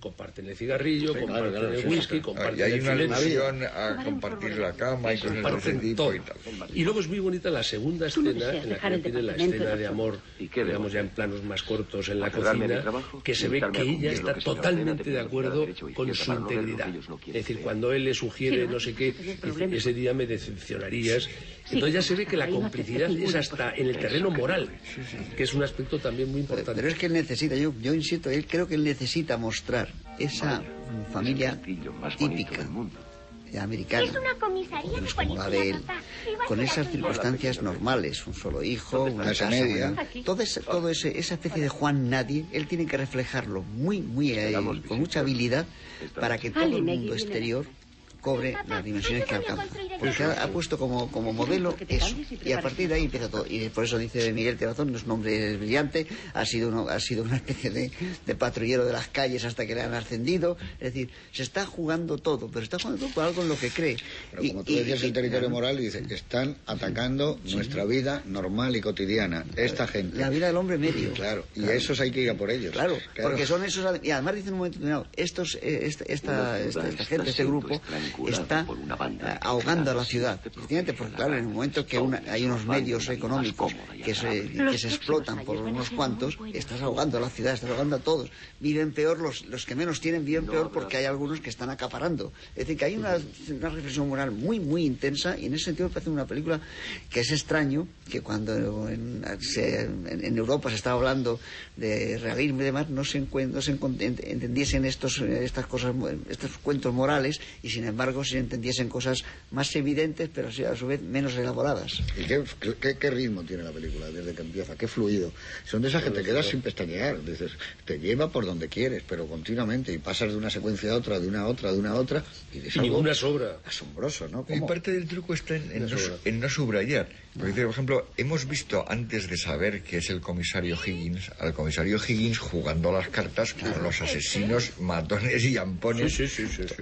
comparten el cigarrillo, comparten el whisky, comparten y hay el una alusión a compartir la cama y de ese tipo y tal. Y luego es muy bonita la segunda escena en la que tiene la escena de amor, digamos ya en planos más cortos en la cocina, que se ve que ella está totalmente de acuerdo con su integridad. Es decir, cuando él le sugiere no sé qué, ese día me decepcionarías. Entonces ya se ve que la complicidad es hasta en el terreno moral, que es un aspecto también muy importante. Pero es que él necesita, yo, yo insisto, él creo que él necesita mostrar esa familia típica americana, como la de él, con esas circunstancias normales, un solo hijo, una casa media, todo, ese, todo ese, esa especie de Juan Nadie, él tiene que reflejarlo muy, muy, eh, con mucha habilidad para que todo el mundo exterior cobre las dimensiones que alcanza. Porque ha, puesto como, como modelo eso. Y a partir de ahí empieza todo. Y por eso dice Miguel Terazón, no es un hombre brillante, ha sido, uno, ha sido una especie de, de, patrullero de las calles hasta que le han ascendido. Es decir, se está jugando todo, pero está jugando todo por algo en lo que cree. Pero como tú decías, el territorio moral dice que están atacando nuestra vida normal y cotidiana. Esta gente. La vida del hombre medio. Claro, y a esos hay que ir a por ellos. Claro, porque son esos. Y además dicen un momento determinado, estos, eh, esta, esta, esta, gente, este grupo, está ahogando a la ciudad. Precisamente porque, claro, en el momento que hay unos medios económicos que se, que se explotan por unos cuantos, estás ahogando a la ciudad, estás ahogando a todos. Viven peor, los, los que menos tienen viven peor porque hay algunos que están acaparando. Es decir, que hay una, una reflexión moral muy, muy intensa y en ese sentido me parece una película que es extraño que cuando en, en, Europa se estaba hablando de realismo y demás, no se, no se entendiesen estos, estas cosas, estos cuentos morales y sin embargo se entendiesen cosas más evidentes, pero a su vez menos elaboradas. ¿Y qué, ritmo tiene la película desde que empieza? ¿Qué fluido? Son de esas que te quedas sin pestañear. Dices, te lleva por donde quieres, pero continuamente. Y pasas de una secuencia a otra, de una a otra, de una a otra. Y, de ninguna sobra. Asombroso, ¿no? Y parte del truco está en, no, en no subrayar. Porque, por ejemplo, hemos visto antes de saber que es el comisario Higgins, al comisario Higgins jugando las cartas con los asesinos, matones y ampones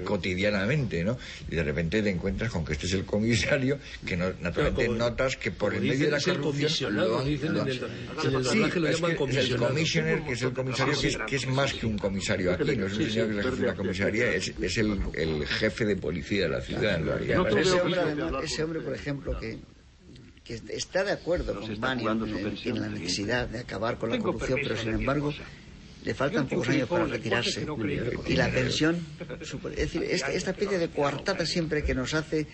cotidianamente, ¿no? Y de repente te encuentras con que este es el comisario, que no, naturalmente notas que por el medio de la corrupción... Lo, dicen en el, en el doblaje lo llaman que es el commissioner, que es el comisario, que es, que es, más que un comisario aquí, no es un señor que es jefe de la comisaría, es, es el, el, jefe de policía de la ciudad. ese, hombre, ese hombre, por ejemplo, que que está de acuerdo con Manny en, la necesidad de acabar con la corrupción, pero sin embargo le faltan pocos años para retirarse. Y la pensión, (laughs) es decir, esta, especie de coartada siempre que nos hace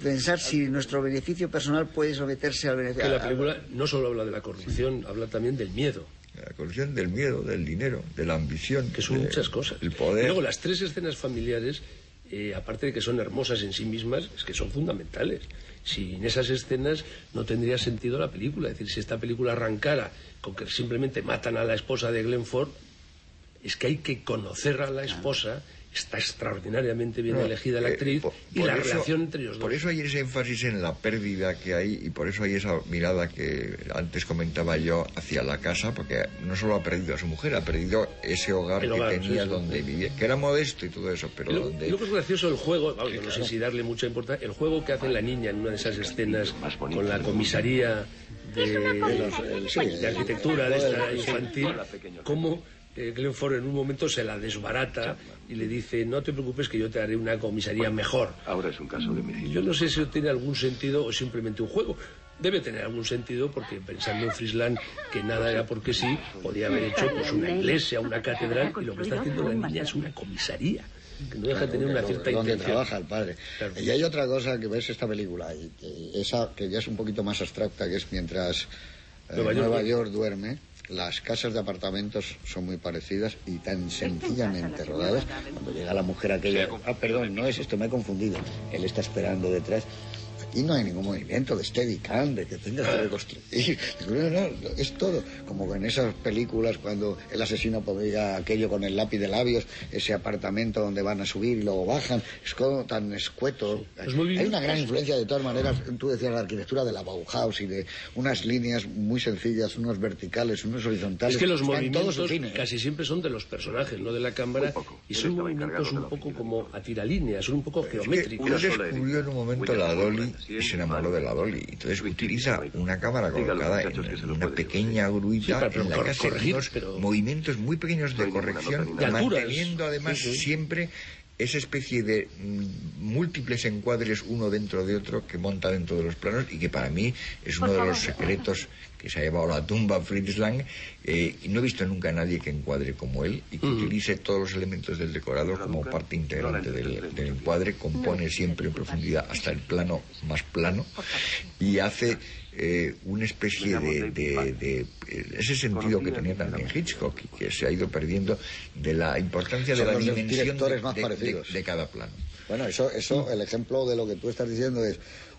pensar si nuestro beneficio personal puede someterse al beneficio. Que la película no solo habla de la corrupción, habla también del miedo. La corrupción, del miedo, del dinero, de la ambición. Que son muchas cosas. El poder. Y luego las tres escenas familiares, eh, aparte de que son hermosas en sí mismas, es que son fundamentales sin esas escenas no tendría sentido la película. Es decir, si esta película arrancara con que simplemente matan a la esposa de Glenn Ford, es que hay que conocer a la esposa está extraordinariamente bien elegida la eh, actriz y la relación entre ellos dos. Por eso hay ese énfasis en la pérdida que hay y por eso hay esa mirada que antes comentaba yo hacia la casa, porque no solo ha perdido a su mujer, ha perdido ese hogar, que tenía donde vivía, que era modesto y todo eso, pero y donde... Y luego es gracioso el juego, no sé si darle mucha importancia, el juego que hace la niña en una de esas escenas con la comisaría de, de, arquitectura de esta infantil, cómo eh, Glenn Ford en un momento se la desbarata y le dice, no te preocupes que yo te haré una comisaría mejor. Ahora es un caso de homicidio. Yo no sé si tiene algún sentido o simplemente un juego. Debe tener algún sentido porque pensando en Frisland que nada era porque sí, podía haber hecho pues una iglesia, una catedral y lo que está haciendo la niña es una comisaría que no deja de tener una cierta donde intención. trabaja el padre. Claro. Y hay otra cosa que ves esta película, y, y esa que ya es un poquito más abstracta, que es mientras eh, Nueva Nueva, York. York, duerme, las casas de apartamentos son muy parecidas y tan sencillamente rodadas. Cuando llega la mujer aquella, ah, perdón, no es esto, me he confundido. Él está esperando detrás. Aquí no hay ningún movimiento de steadicam, de que tengas que reconstruir. (laughs) No, no, es todo. Como en esas películas cuando el asesino podría aquello con el lápiz de labios, ese apartamento donde van a subir y luego bajan. Es como tan escueto. Movimientos- Hay una gran influencia de todas maneras. Tú decías la arquitectura de la Bauhaus y de unas líneas muy sencillas, unos verticales, unos horizontales. Es que los movimientos ¿eh? casi siempre son de los personajes, no de la cámara, y son movimientos un poco como a tiralíneas, son un poco Es que geométricos. descubrió en un momento la Dolly y se enamoró de la Dolly. Entonces utiliza una cámara colocada en, una pequeña gruita en la que hace unos movimientos muy pequeños de corrección, manteniendo además siempre esa especie de mm, múltiples encuadres uno dentro de otro que monta dentro de los planos y que para mí es uno de los secretos que se ha llevado a la tumba Fritz Lang eh, y no he visto nunca a nadie que encuadre como él y que utilice todos los elementos del decorado como parte integrante del, del encuadre, compone siempre en profundidad hasta el plano más plano y hace eh, una especie de, de- de- eh, ese sentido que tenía también Hitchcock y que se ha ido perdiendo de la importancia de la dimensión de- de cada plano. Bueno, eso, eso, el ejemplo de lo que tú estás diciendo es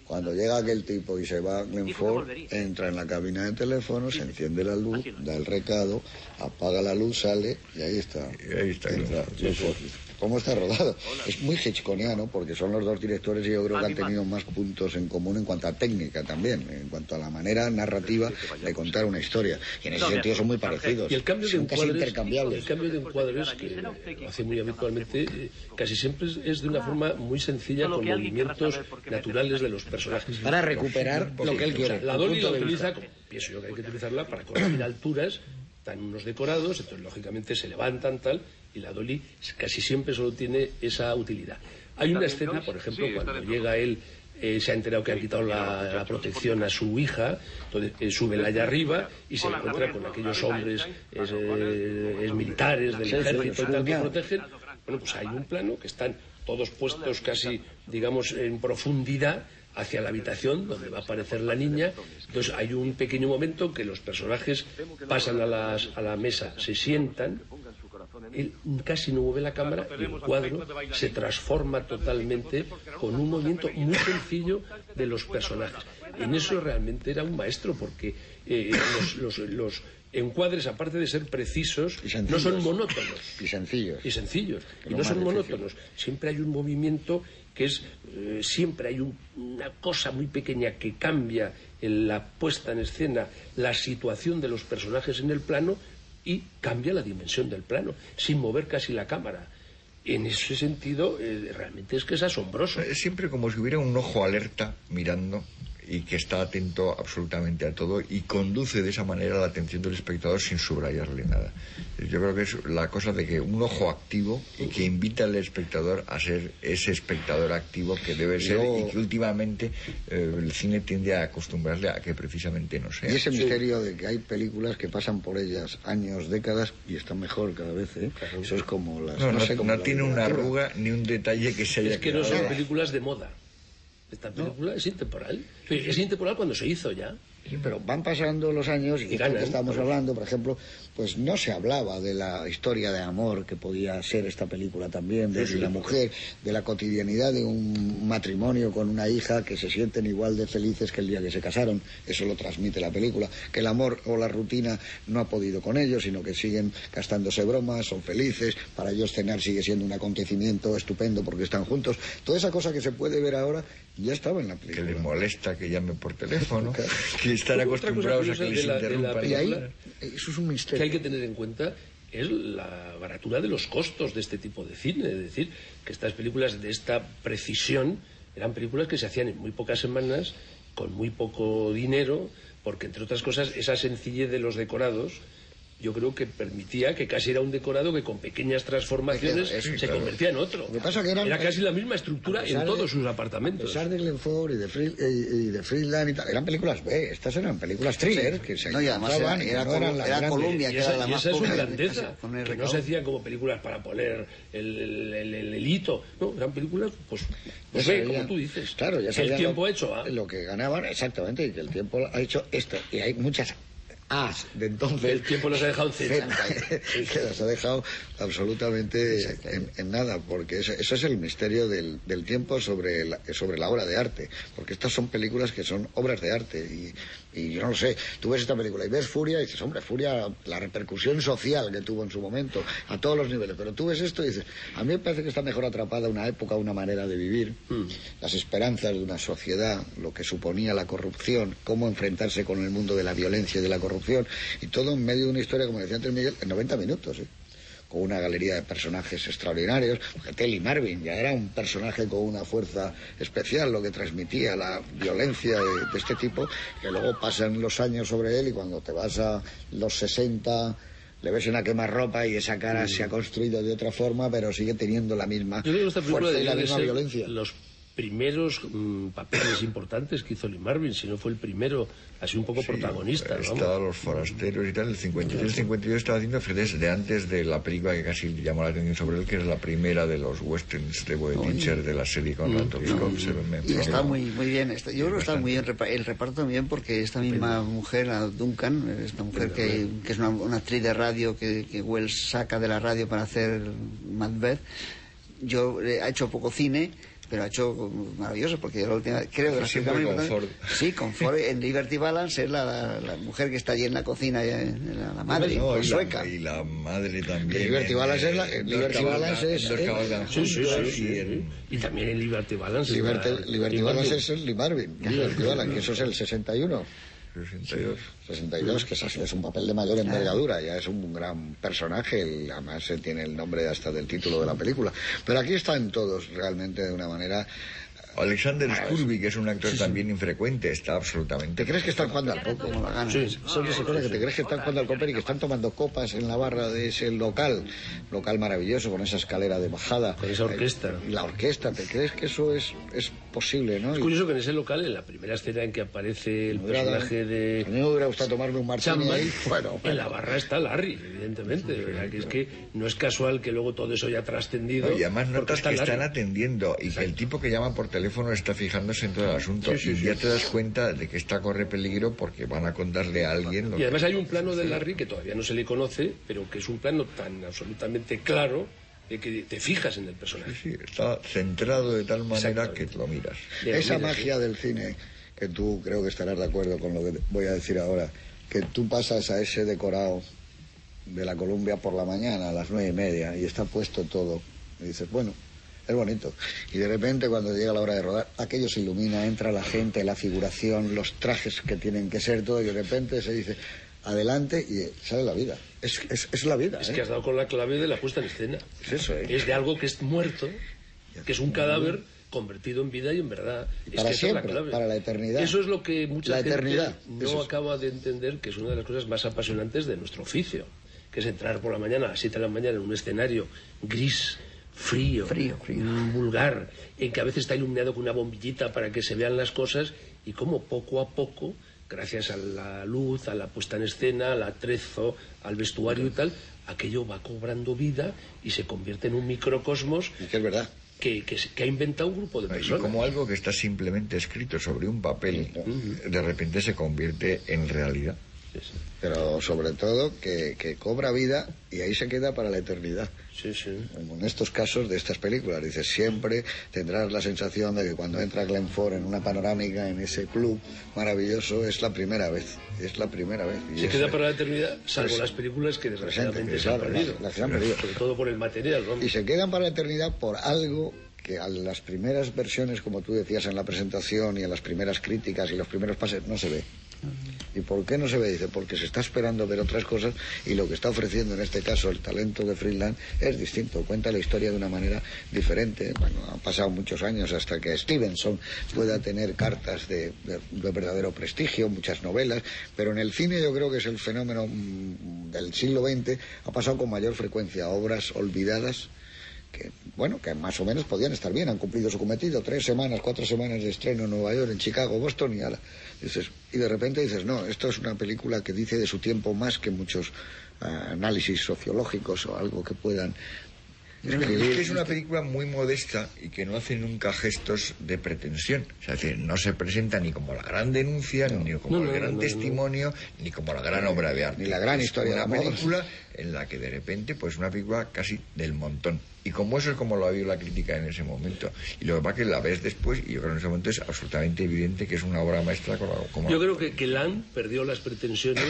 cuando llega aquel tipo y se va a Glenford, entra en la cabina de teléfono, se enciende la luz, da el recado, apaga la luz, sale y ahí está. Y ahí está Entra Glenford. ¿Cómo está rodado? Es muy hitchconiano porque son los dos directores y yo creo que han tenido más puntos en común en cuanto a técnica también, en cuanto a la manera narrativa de contar una historia. Y en ese sentido son muy parecidos. Y el cambio de son casi encuadres, intercambiables. el cambio de encuadres que lo hace muy habitualmente, eh, casi siempre es, de una forma muy sencilla con movimientos naturales de los personajes. Para recuperar lo que él quiere. la Dolly la de utiliza, pienso yo que hay que utilizarla, para corregir alturas, están unos decorados, entonces lógicamente se levantan tal, y la Dolly casi siempre solo tiene esa utilidad. Hay una escena, por ejemplo, cuando llega él, eh, se ha enterado que han quitado la, la protección a su hija, entonces eh, sube la allá arriba y se encuentra con aquellos hombres es, eh, es militares del ejército y tal que protegen. Bueno, pues hay un plano que están todos puestos casi, digamos, en profundidad hacia la habitación donde va a aparecer la niña. Entonces hay un pequeño momento que los personajes pasan a, las- a la mesa, se sientan, él casi no mueve la cámara y el cuadro se transforma totalmente con un movimiento muy sencillo de los personajes. En eso realmente era un maestro porque eh, los, los- los encuadres, aparte de ser precisos, no son monótonos. Y sencillos. y sencillos. Y no son monótonos. Siempre hay un movimiento que es eh, siempre hay un- una cosa muy pequeña que cambia en la puesta en escena la situación de los personajes en el plano y cambia la dimensión del plano sin mover casi la cámara. En ese sentido eh, realmente es que es asombroso. Es siempre como si hubiera un ojo alerta mirando y que está atento absolutamente a todo y conduce de esa manera la atención del espectador sin subrayarle nada. Yo creo que es la cosa de que un ojo activo y que invita al espectador a ser ese espectador activo que debe ser Yo- y que últimamente eh, el cine tiende a acostumbrarle a que precisamente no sea. Y ese misterio de que hay películas que pasan por ellas años, décadas y están mejor cada vez, ¿eh? Eso es como las... No, no, sé, como no la tiene una arruga ni un detalle que se haya es que no son películas de moda esta película es intemporal. Es intemporal cuando se hizo ya. Sí, pero van pasando los años y, ganan, estamos hablando, por ejemplo, pues no se hablaba de la historia de amor que podía ser esta película también, de Sí, sí. la mujer, de la cotidianidad de un matrimonio con una hija que se sienten igual de felices que el día que se casaron. Eso lo transmite la película. Que el amor o la rutina no ha podido con ellos, sino que siguen gastándose bromas, son felices. Para ellos cenar sigue siendo un acontecimiento estupendo porque están juntos. Toda esa cosa que se puede ver ahora ya estaba en la que película. les molesta que llame por (laughs) teléfono, que están acostumbrados a que les interrumpan. Y ahí, eso es un que misterio. Hay que tener en cuenta es la baratura de los costos de este tipo de cine. Es decir, que estas películas de esta precisión eran películas que se hacían en muy pocas semanas, con muy poco dinero, porque entre otras cosas esa sencillez de los decorados yo creo que permitía que casi era un decorado que con pequeñas transformaciones Es que, se claro. convertía en otro. Lo que pasa que eran- era casi la misma estructura A en pesar de- todos sus A apartamentos. pesar de Glenford y de, Free- y, y de Friedland y tal, eran películas B, estas eran películas thriller que se No, y además era- y que era no eran era grandes. Columbia, Y que esa, era la y más esa es su grandeza, que no se hacían como películas para poner el, el, el- el- el hito, no, eran películas, pues, pues sabían- como tú dices, Claro, ya que el tiempo lo, ha hecho, ¿ah? lo que ganaban, exactamente, y que el tiempo ha hecho esto. Y hay muchas As de entonces. El tiempo los ha dejado en (laughs) que las ha dejado absolutamente en, en nada, porque eso, eso es el misterio del, del tiempo sobre la, sobre la obra de arte, porque estas son películas que son obras de arte y, y yo no lo sé, tú ves esta película y ves Furia y dices, hombre, Furia, la repercusión social que tuvo en su momento, a todos los niveles, pero tú ves esto y dices, a mí me parece que está mejor atrapada una época, una manera de vivir, las esperanzas de una sociedad, lo que suponía la corrupción, cómo enfrentarse con el mundo de la violencia y de la corrupción, y todo en medio de una historia, como decía antes Miguel, en 90 minutos, ¿eh? Con una galería de personajes extraordinarios, Telly Marvin ya era un personaje con una fuerza especial, lo que transmitía la violencia de, de este tipo, que luego pasan los años sobre él y cuando te vas a los 60 le ves una quemarropa y esa cara se ha construido de otra forma, pero sigue teniendo la misma Yo creo que esta película fuerza y la misma ser violencia. los primeros mm, papeles importantes que hizo Lee Marvin, si no fue el primero, así un poco protagonista. vamos. Estaba Los Forasteros y tal. El 53 el 52 estaba haciendo fíjate, de antes de la película que casi llamó la atención sobre él, que es la primera de los westerns de Boy de la serie con Anthony Scott. Se me- Y está muy, muy bien. está- yo creo que está muy bien repa- el reparto también porque esta misma mujer, la Duncan, esta mujer que, que es una, una actriz de radio que, que Wells saca de la radio para hacer Macbeth, yo eh, ha hecho poco cine pero ha hecho maravilloso porque yo la última creo que la Siempre película más con importante- sí con (laughs) Ford en Liberty Balance es la, la, la mujer que está allí en la cocina ya, la, la madre No, y, sueca la, y la madre también. Liberty en, Balance es la- eh, Liberty Balance es- Sí, sí, sí, y también en Liberty Balance. Liberty, Balance es Lee Marvin, Liberty Balance, que eso es el 61. 62. 62, que es, así, es un papel de mayor envergadura, ya es un gran personaje, además se tiene el nombre hasta del título de la película. Pero aquí están todos realmente de una manera... Alexander Scurby, que es un actor también infrecuente, está absolutamente. ¿Te crees que están jugando al la gana Sí, Son de esas cosas que te crees que están jugando al póker y que están tomando copas en la barra de ese local, local maravilloso con esa escalera de bajada. Con esa orquesta. Y la orquesta, ¿te crees que eso es, es posible, no? Es curioso que en ese local, en la primera escena en que aparece el personaje de A mí me hubiera gustado tomarme un martini ahí. Bueno, en la barra está Larry, evidentemente. ¿verdad? Que es que no es casual que luego todo eso haya trascendido. No, y además notas está que están atendiendo y que el tipo que llama por teléfono está fijándose en todo el asunto y ya te das cuenta de que está corre peligro porque van a contarle a alguien lo Y que- además hay un plano de Larry que todavía no se le conoce, pero que es un plano tan absolutamente claro de que te fijas en el personaje. Sí, está centrado de tal manera que lo miras. Esa magia del cine, que tú creo que estarás de acuerdo con lo que voy a decir ahora, que tú pasas a ese decorado de la Columbia por la mañana a las nueve y media y está puesto todo. Y dices, bueno, es bonito. Y de repente cuando llega la hora de rodar, aquello se ilumina, entra la gente, la figuración, los trajes que tienen que ser, todo, y de repente se dice, adelante y sale la vida. Es, es, es la vida. Es ¿eh? que has dado con la clave de la puesta en escena. Es eso, ¿eh? Es de algo que es muerto, que es un cadáver convertido en vida y en verdad. Y Es para que esa es siempre, clave. para la eternidad. Eso es lo que mucha La gente eternidad, no eso es. acaba de entender, que es una de las cosas más apasionantes de nuestro oficio, que es entrar por la mañana a las 7 de la mañana en un escenario gris, frío, Frío, frío. mm, vulgar, en que a veces está iluminado con una bombillita para que se vean las cosas y como poco a poco, gracias a la luz, a la puesta en escena, al atrezo, al vestuario y tal, aquello va cobrando vida y se convierte en un microcosmos Y que es verdad. que, que ha inventado un grupo de Y personas. como algo que está simplemente escrito sobre un papel, de repente se convierte en realidad. Pero sobre todo que, que cobra vida y ahí se queda para la eternidad. Sí, sí. Como en estos casos de estas películas, dices, siempre tendrás la sensación de que cuando entra Glenn Ford en una panorámica, en ese club maravilloso, es la primera vez. Es la primera vez. Y Se es- queda para la eternidad, salvo las películas que desgraciadamente se han claro, perdido. las- las que se han perdido. Sobre todo por el material, vamos. Y se quedan para la eternidad por algo que a las primeras versiones, como tú decías en la presentación y en las primeras críticas y los primeros pases, no se ve. ¿Y por qué no se ve? Dice, porque se está esperando ver otras cosas y lo que está ofreciendo en este caso el talento de Freeland es distinto. Cuenta la historia de una manera diferente. Bueno, han pasado muchos años hasta que Stevenson pueda tener cartas de, de- de verdadero prestigio, muchas novelas, pero en el cine yo creo que es el fenómeno mm, del siglo XX, ha pasado con mayor frecuencia obras olvidadas que bueno, que más o menos podían estar bien, han cumplido su cometido, tres semanas, cuatro semanas de estreno en Nueva York, en Chicago, Boston y ala. Dices, y de repente dices, no, esto es una película que dice de su tiempo más que muchos ah, análisis sociológicos o algo que puedan Es que, es es una película muy modesta y que no hace nunca gestos de pretensión. O sea, es decir, no se presenta ni como la gran denuncia, ni como No, el no, gran no, no. testimonio, ni como la gran obra de arte. Ni la gran Es historia una de amor. película en la que de repente, pues una película casi del montón. Y como eso es como lo ha visto la crítica en ese momento. Y lo que pasa es que la ves después y yo creo que en ese momento es absolutamente evidente que es una obra maestra como... como- Yo creo que, que Land perdió las pretensiones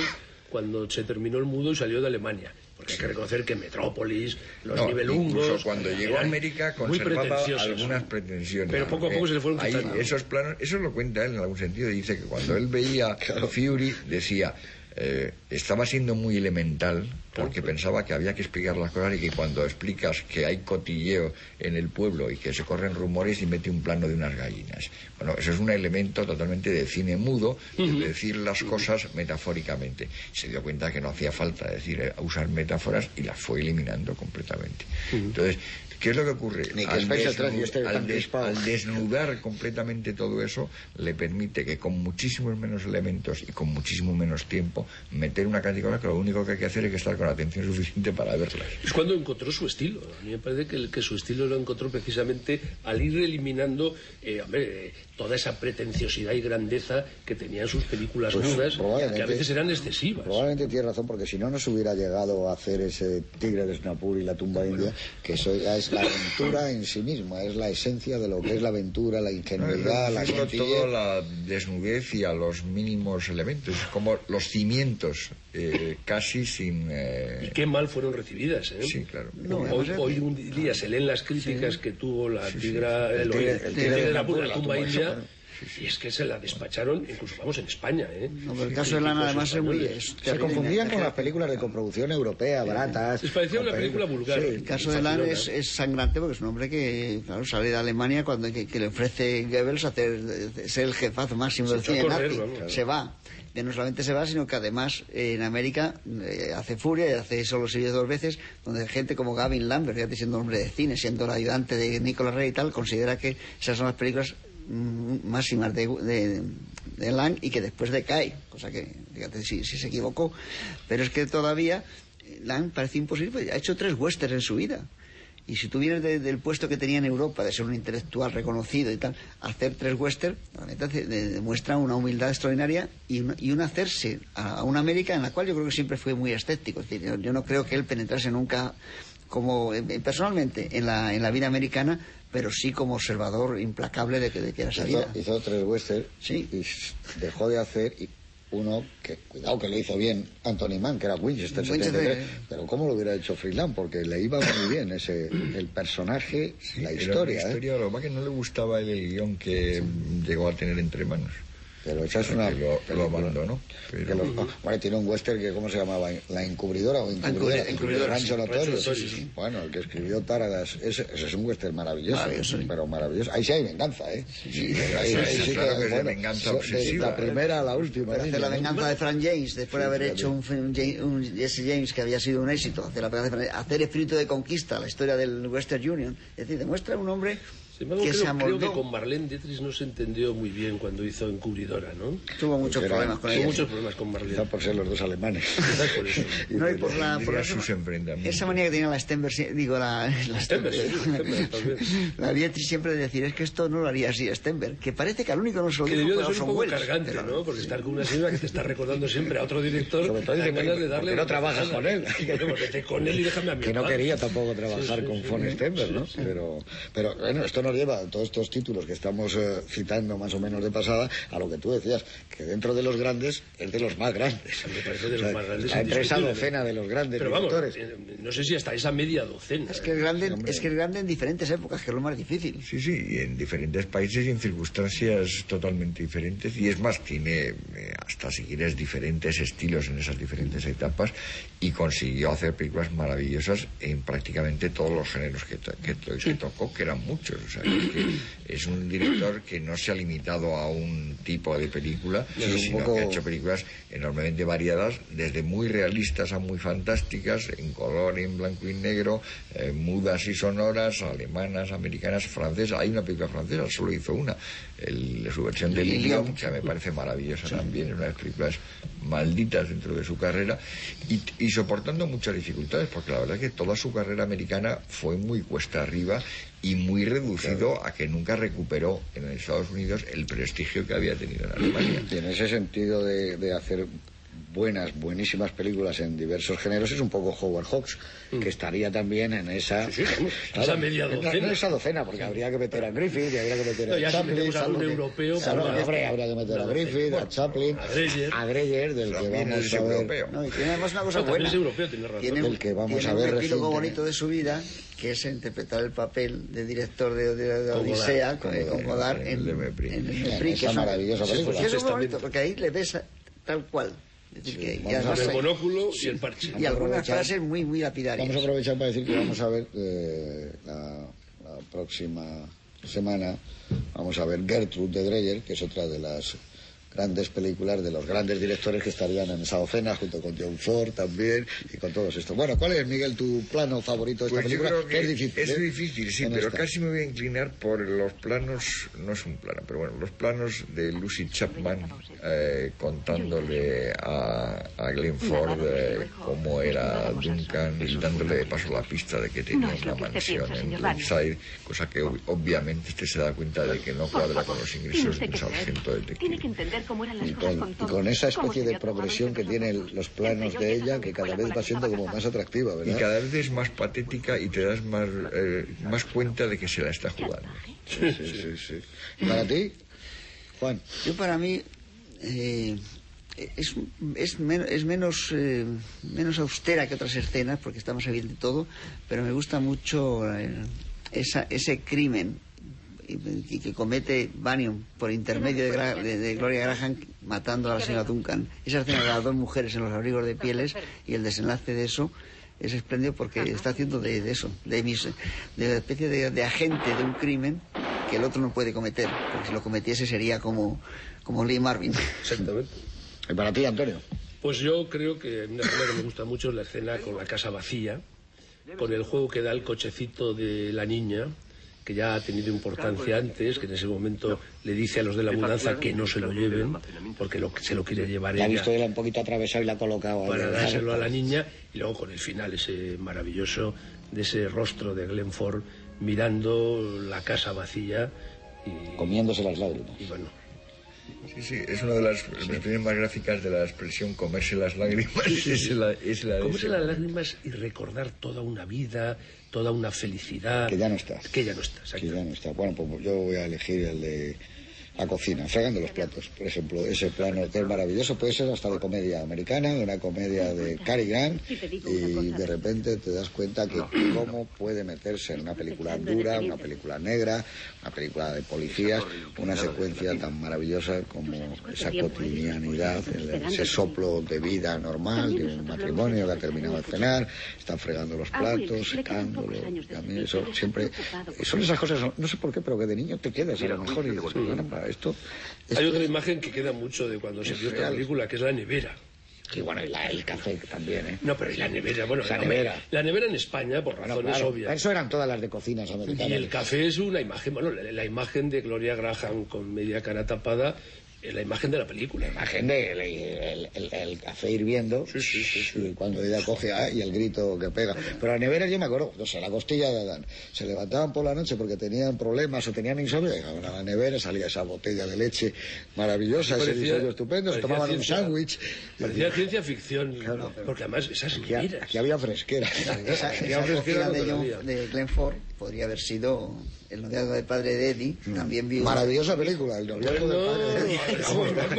cuando se terminó el mudo y salió de Alemania. Porque hay que reconocer que Metrópolis, los No, nivelungos... incluso cuando llegó a América conservaba algunas pretensiones. Pero poco a poco se le fueron quitando. esos planos, eso lo cuenta él en algún sentido. Dice que cuando él veía (laughs) Fury decía eh, estaba siendo muy elemental porque pensaba que había que explicar las cosas y que cuando explicas que hay cotilleo en el pueblo y que se corren rumores y mete un plano de unas gallinas. Bueno, eso es un elemento totalmente de cine mudo, de decir las cosas metafóricamente. Se dio cuenta que no hacía falta decir eh, usar metáforas y las fue eliminando completamente. Entonces, ¿qué es lo que ocurre? Ni que Al desnu- esté al tan des- al desnudar completamente todo eso, le permite que con muchísimos menos elementos y con muchísimo menos tiempo, meter una cantidad de cosas que lo único que hay que hacer es que estar con la atención suficiente para verlas. Es cuando encontró su estilo. A mí me parece que, el- que su estilo lo encontró precisamente al ir eliminando eh, hombre, eh, toda esa pretenciosidad y grandeza que tenían sus películas Pues, mudas, que a veces eran excesivas. Probablemente tiene razón, porque si no, no se hubiera llegado a hacer ese Tigre de Snapur y la tumba india, que eso ya es la aventura en sí misma, es la esencia de lo que es la aventura, la ingenuidad, la Reducirlo sencillez. todo a la desnudez y a los mínimos elementos, es como los cimientos, eh, casi sin... eh, Y qué mal fueron recibidas. ¿eh? Sí, claro. No, hoy, un día se leen las críticas que tuvo la tigra, el, El tigre- el el tigre tigre de de la, la la tumba india. india. Y es que se la despacharon, incluso vamos en España. ¿eh? No, pero el caso de Lana además es muy... es Se confundían con las películas de coproducción europea, baratas. Les parecía una película vulgar. Sí, El caso de Lan es, es sangrante porque es un hombre que claro, sale de Alemania cuando que, que le ofrece Goebbels hacer de- ser el jefazo máximo Se del cine nazi. vamos. Se va. Que no solamente se va, sino que además eh, en América eh, hace Furia y hace Solo se vive dos veces, donde gente como Gavin Lambert, fíjate, siendo hombre de cine, siendo el ayudante de Nicolas Rey y tal, considera que esas son las películas máximas de, de, de Lang y que después decae, cosa que, fíjate, si, si se equivocó. Pero es que todavía eh, Lang parece imposible, porque ha hecho tres westerns en su vida. Y si tú vienes de- del puesto que tenía en Europa, de ser un intelectual reconocido y tal, hacer tres western, la demuestra una humildad extraordinaria y un, y un hacerse a, una América en la cual yo creo que siempre fue muy escéptico. Es decir, yo, yo no creo que él penetrase nunca como eh, personalmente en la, en la vida americana, pero sí como observador implacable de que, de que era Hizo, tres westerns Sí. y dejó de hacer y uno que, cuidado que le hizo bien Anthony Mann, que era Winchester, Winchester, 73, eh. pero ¿cómo lo hubiera hecho Freeland? Porque le iba muy bien ese el personaje, la historia, una ¿eh? historia, lo es que no le gustaba el guion que llegó a tener entre manos. Pero esa es una Que lo, lo abandonó. que Pero, lo- bueno, tiene un western que, ¿cómo se llamaba? ¿La encubridora o encubridora? Encubri- encubridora, Rancho sí, Notorio. Rancho Notorio, sí. Bueno, el que escribió Táragas, ese, ese es un western maravilloso. Maravilloso, sí. Pero maravilloso. Ahí sí hay venganza, ¿eh? Sí, ahí, sí, ahí sí, sí claro que, que es de bueno, venganza so- de obsesiva. la primera a la última. Hacer línea, la venganza de Frank James, después de haber hecho un, un Jesse James que había sido un éxito, hacer, la venganza de Frank- hacer espíritu de conquista, la historia del Western Union. Es decir, demuestra un hombre Sin embargo, que creo, se creo que amoldó. con Marlene Dietrich no se entendió muy bien cuando hizo Encubridora, ¿no? Tuvo muchos Era- problemas con Tuvo ella. muchos problemas con Quizá Marlene. por ser los dos alemanes. Por eso. (laughs) No, y por la, por sus enfrentamientos. esa manía que tenía la Stenberg, digo, la, la Stenberg, Stenberg, también. (laughs) la Dietrich siempre de decir, es que esto no lo haría así Stenberg, que parece que al único no se lo Que dijo debió fue de a ser un poco Welles. cargante, Pero- ¿no? Porque estar con una señora que te está recordando siempre a otro director. Sobre todo que- ganas de ¿por darle no trabajas con él? No, con él y déjame a mí. que no quería tampoco trabajar con. Von Stenberg, ¿no? Pero, pero bueno, esto nos lleva todos estos títulos que estamos eh, citando más o menos de pasada a lo que tú decías, que dentro de los grandes es de los más grandes. Me parece de los más grandes, La empresa indiscutible. docena de los grandes Pero vamos, directores. eh, no sé si hasta esa media docena. Es que es grande, es que es grande en diferentes épocas, que es lo más difícil. Sí, sí, y en diferentes países y en circunstancias totalmente diferentes. Y es más, tiene eh, hasta si quieres diferentes estilos en esas diferentes etapas y consiguió hacer películas maravillosas en prácticamente todos los géneros que, to- que, to- que tocó, que eran muchos. O sea, es, que es un director que no se ha limitado a un tipo de película, sino poco- que ha hecho películas enormemente variadas, desde muy realistas a muy fantásticas, en color en blanco y negro, eh, mudas y sonoras, alemanas, americanas, francesas. Hay una película francesa, solo hizo una, el- su versión de Lilian. Lilian, que me parece maravillosa también, es una de las películas malditas dentro de su carrera, y, y soportando muchas dificultades, porque la verdad es que toda su carrera americana fue muy cuesta arriba y muy reducido a que nunca recuperó en Estados Unidos el prestigio que había tenido en Alemania. Y en ese sentido de, de hacer buenas, buenísimas películas en diversos géneros es un poco Howard Hawks, que estaría también en esa... Mm. Sí, sí, vamos, (laughs) esa media docena. No, esa docena, porque habría que meter a Griffith, y habría que meter No, a si Chaplin... metemos a europeo, pues hombre, habría que meter a Griffith, a Chaplin, A Dreyer. a Dreyer, del que vamos es a ver... europeo. No, y tiene además una cosa buena. es europeo, tiene razón. Tiene, Del que vamos tiene a ver un epílogo bonito de su vida, que es interpretar el papel de director de, de- Odisea, eh, Godard Godard, en, en en En que es un- maravillosa sí, película. que es muy Testamento. bonito, porque ahí le ves tal cual. Es decir, que, y, el el parche. algunas aprovechar- frases muy, muy lapidarias. Vamos a aprovechar para decir que vamos a ver eh, la, la próxima semana, vamos a ver Gertrude de Dreyer, que es otra de las grandes películas de los grandes directores que estarían en esa docena, junto con John Ford también y con todos estos. Bueno, ¿cuál es, Miguel, tu plano favorito de esta Pues yo película? creo que es difícil. es ¿eh? difícil, sí, pero esta. casi me voy a inclinar por los planos, no es un plano, pero bueno, los planos de Lucy Chapman eh, contándole a, a Glenn Ford eh, cómo era Duncan y dándole de paso la pista de que tenía una mansión piensa, en. Glenside, cosa que ob- obviamente usted se da cuenta de que no cuadra con los ingresos de un sargento detective. Tiene que entender cómo eran las Y cosas con, con y todo. con esa especie de progresión que tienen los planos de y ella, que cada vez va siendo como más atractiva, Y ¿verdad? cada vez es más patética y te das más, eh, más cuenta de que se la está jugando. Sí, sí, sí, sí. ¿Y ¿Para ti, Juan? Yo para mí eh, es, es, men- es menos, eh, menos austera que otras escenas, porque está más bien de todo, pero me gusta mucho eh, esa, ese crimen y, que comete Bannion por intermedio de, Gra- de- de Gloria Graham matando a la señora Duncan. Esa escena de las dos mujeres en los abrigos de pieles y el desenlace de eso es espléndido porque está haciendo de, de eso, de, mis, de una especie de, de agente de un crimen que el otro no puede cometer, porque si lo cometiese sería como, como Lee Marvin. Exactamente. ¿Y para ti, Antonio? Pues yo creo que una escena que me gusta mucho es la escena con la casa vacía, con el juego que da el cochecito de la niña, que ya ha tenido importancia antes, que en ese momento le dice a los de la mudanza que no se lo lleven, porque lo, se lo quiere llevar La ha ella visto ella un poquito atravesado y la ha colocado ahí. para dárselo a la niña, y luego con el final ese maravilloso de ese rostro de Glenn Ford mirando la casa vacía y, Comiéndose las lágrimas. y bueno, Sí, sí, es una de las expresiones más gráficas de la expresión comerse las lágrimas. Es la, es la de comerse las lágrimas y recordar toda una vida, toda una felicidad. Que ya no está. Que ya no está, Que exacto. ya no está. Bueno, pues yo voy a elegir el de la cocina, fregando los platos, por ejemplo. Ese plano que es maravilloso, puede ser hasta de comedia americana, de una comedia de Cary Grant, y de repente te das cuenta que cómo puede meterse en una película dura, una película negra, una película de policías, una secuencia tan maravillosa como esa cotidianidad, ese soplo de vida normal de un matrimonio que ha terminado de cenar, están fregando los platos, secándolo, y a mí eso siempre, son esas cosas, no sé por qué, pero que de niño te quedas a lo mejor y dices, esto, esto Hay otra imagen que queda mucho de cuando se vio esta película, que es la nevera. Sí, bueno, y la- el café también, ¿eh? No, pero y la nevera, bueno, La la, nevera. La nevera en España, por Bueno, razones claro, obvias. Eso eran todas las de cocinas americanas. Y el café es una imagen, bueno, la, la imagen de Gloria Graham con media cara tapada la imagen de la película. La imagen del el, el, el café hirviendo. Sí, sí, sí. Y cuando ella coge ah, y el grito que pega. Pero las neveras yo me acuerdo, o sea, la costilla de Adán. Se levantaban por la noche porque tenían problemas o tenían insomnio, llegaban a la nevera, salía esa botella de leche maravillosa, ese diseño estupendo, se tomaban un sándwich. Parecía ciencia ficción. Claro. Porque además esas Aquí, aquí había fresquera. (laughs) Esa, había fresquera de, John- de Glenn Ford podría haber sido el noviazgo del padre de Eddie, también vi Maravillosa película, el noviazgo del padre. vamos, vamos.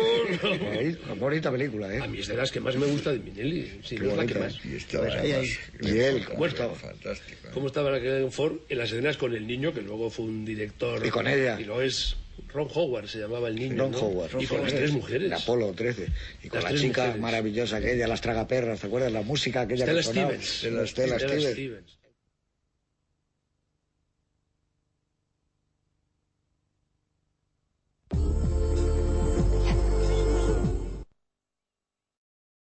Ahí, bonita película, ¿eh? A mí es de las que más me gusta de Minelli. Sí, Qué no es la que más. Y esta Pues ahí, además, ahí. Y él, ¿cómo estaba? Fantástico. ¿eh? ¿Cómo estaba la Ford en las escenas con el niño, que luego fue un director. Y con ella. Y lo es. Ron Howard se llamaba el niño. Ron ¿no? Howard. Y con las tres mujeres. De Apolo 13. Y con Las la chica mujeres. maravillosa aquella, las tragaperras, ¿te acuerdas? La música aquella Stella que sonaba. Stevens. Stella, Stella Stevens. Stevens.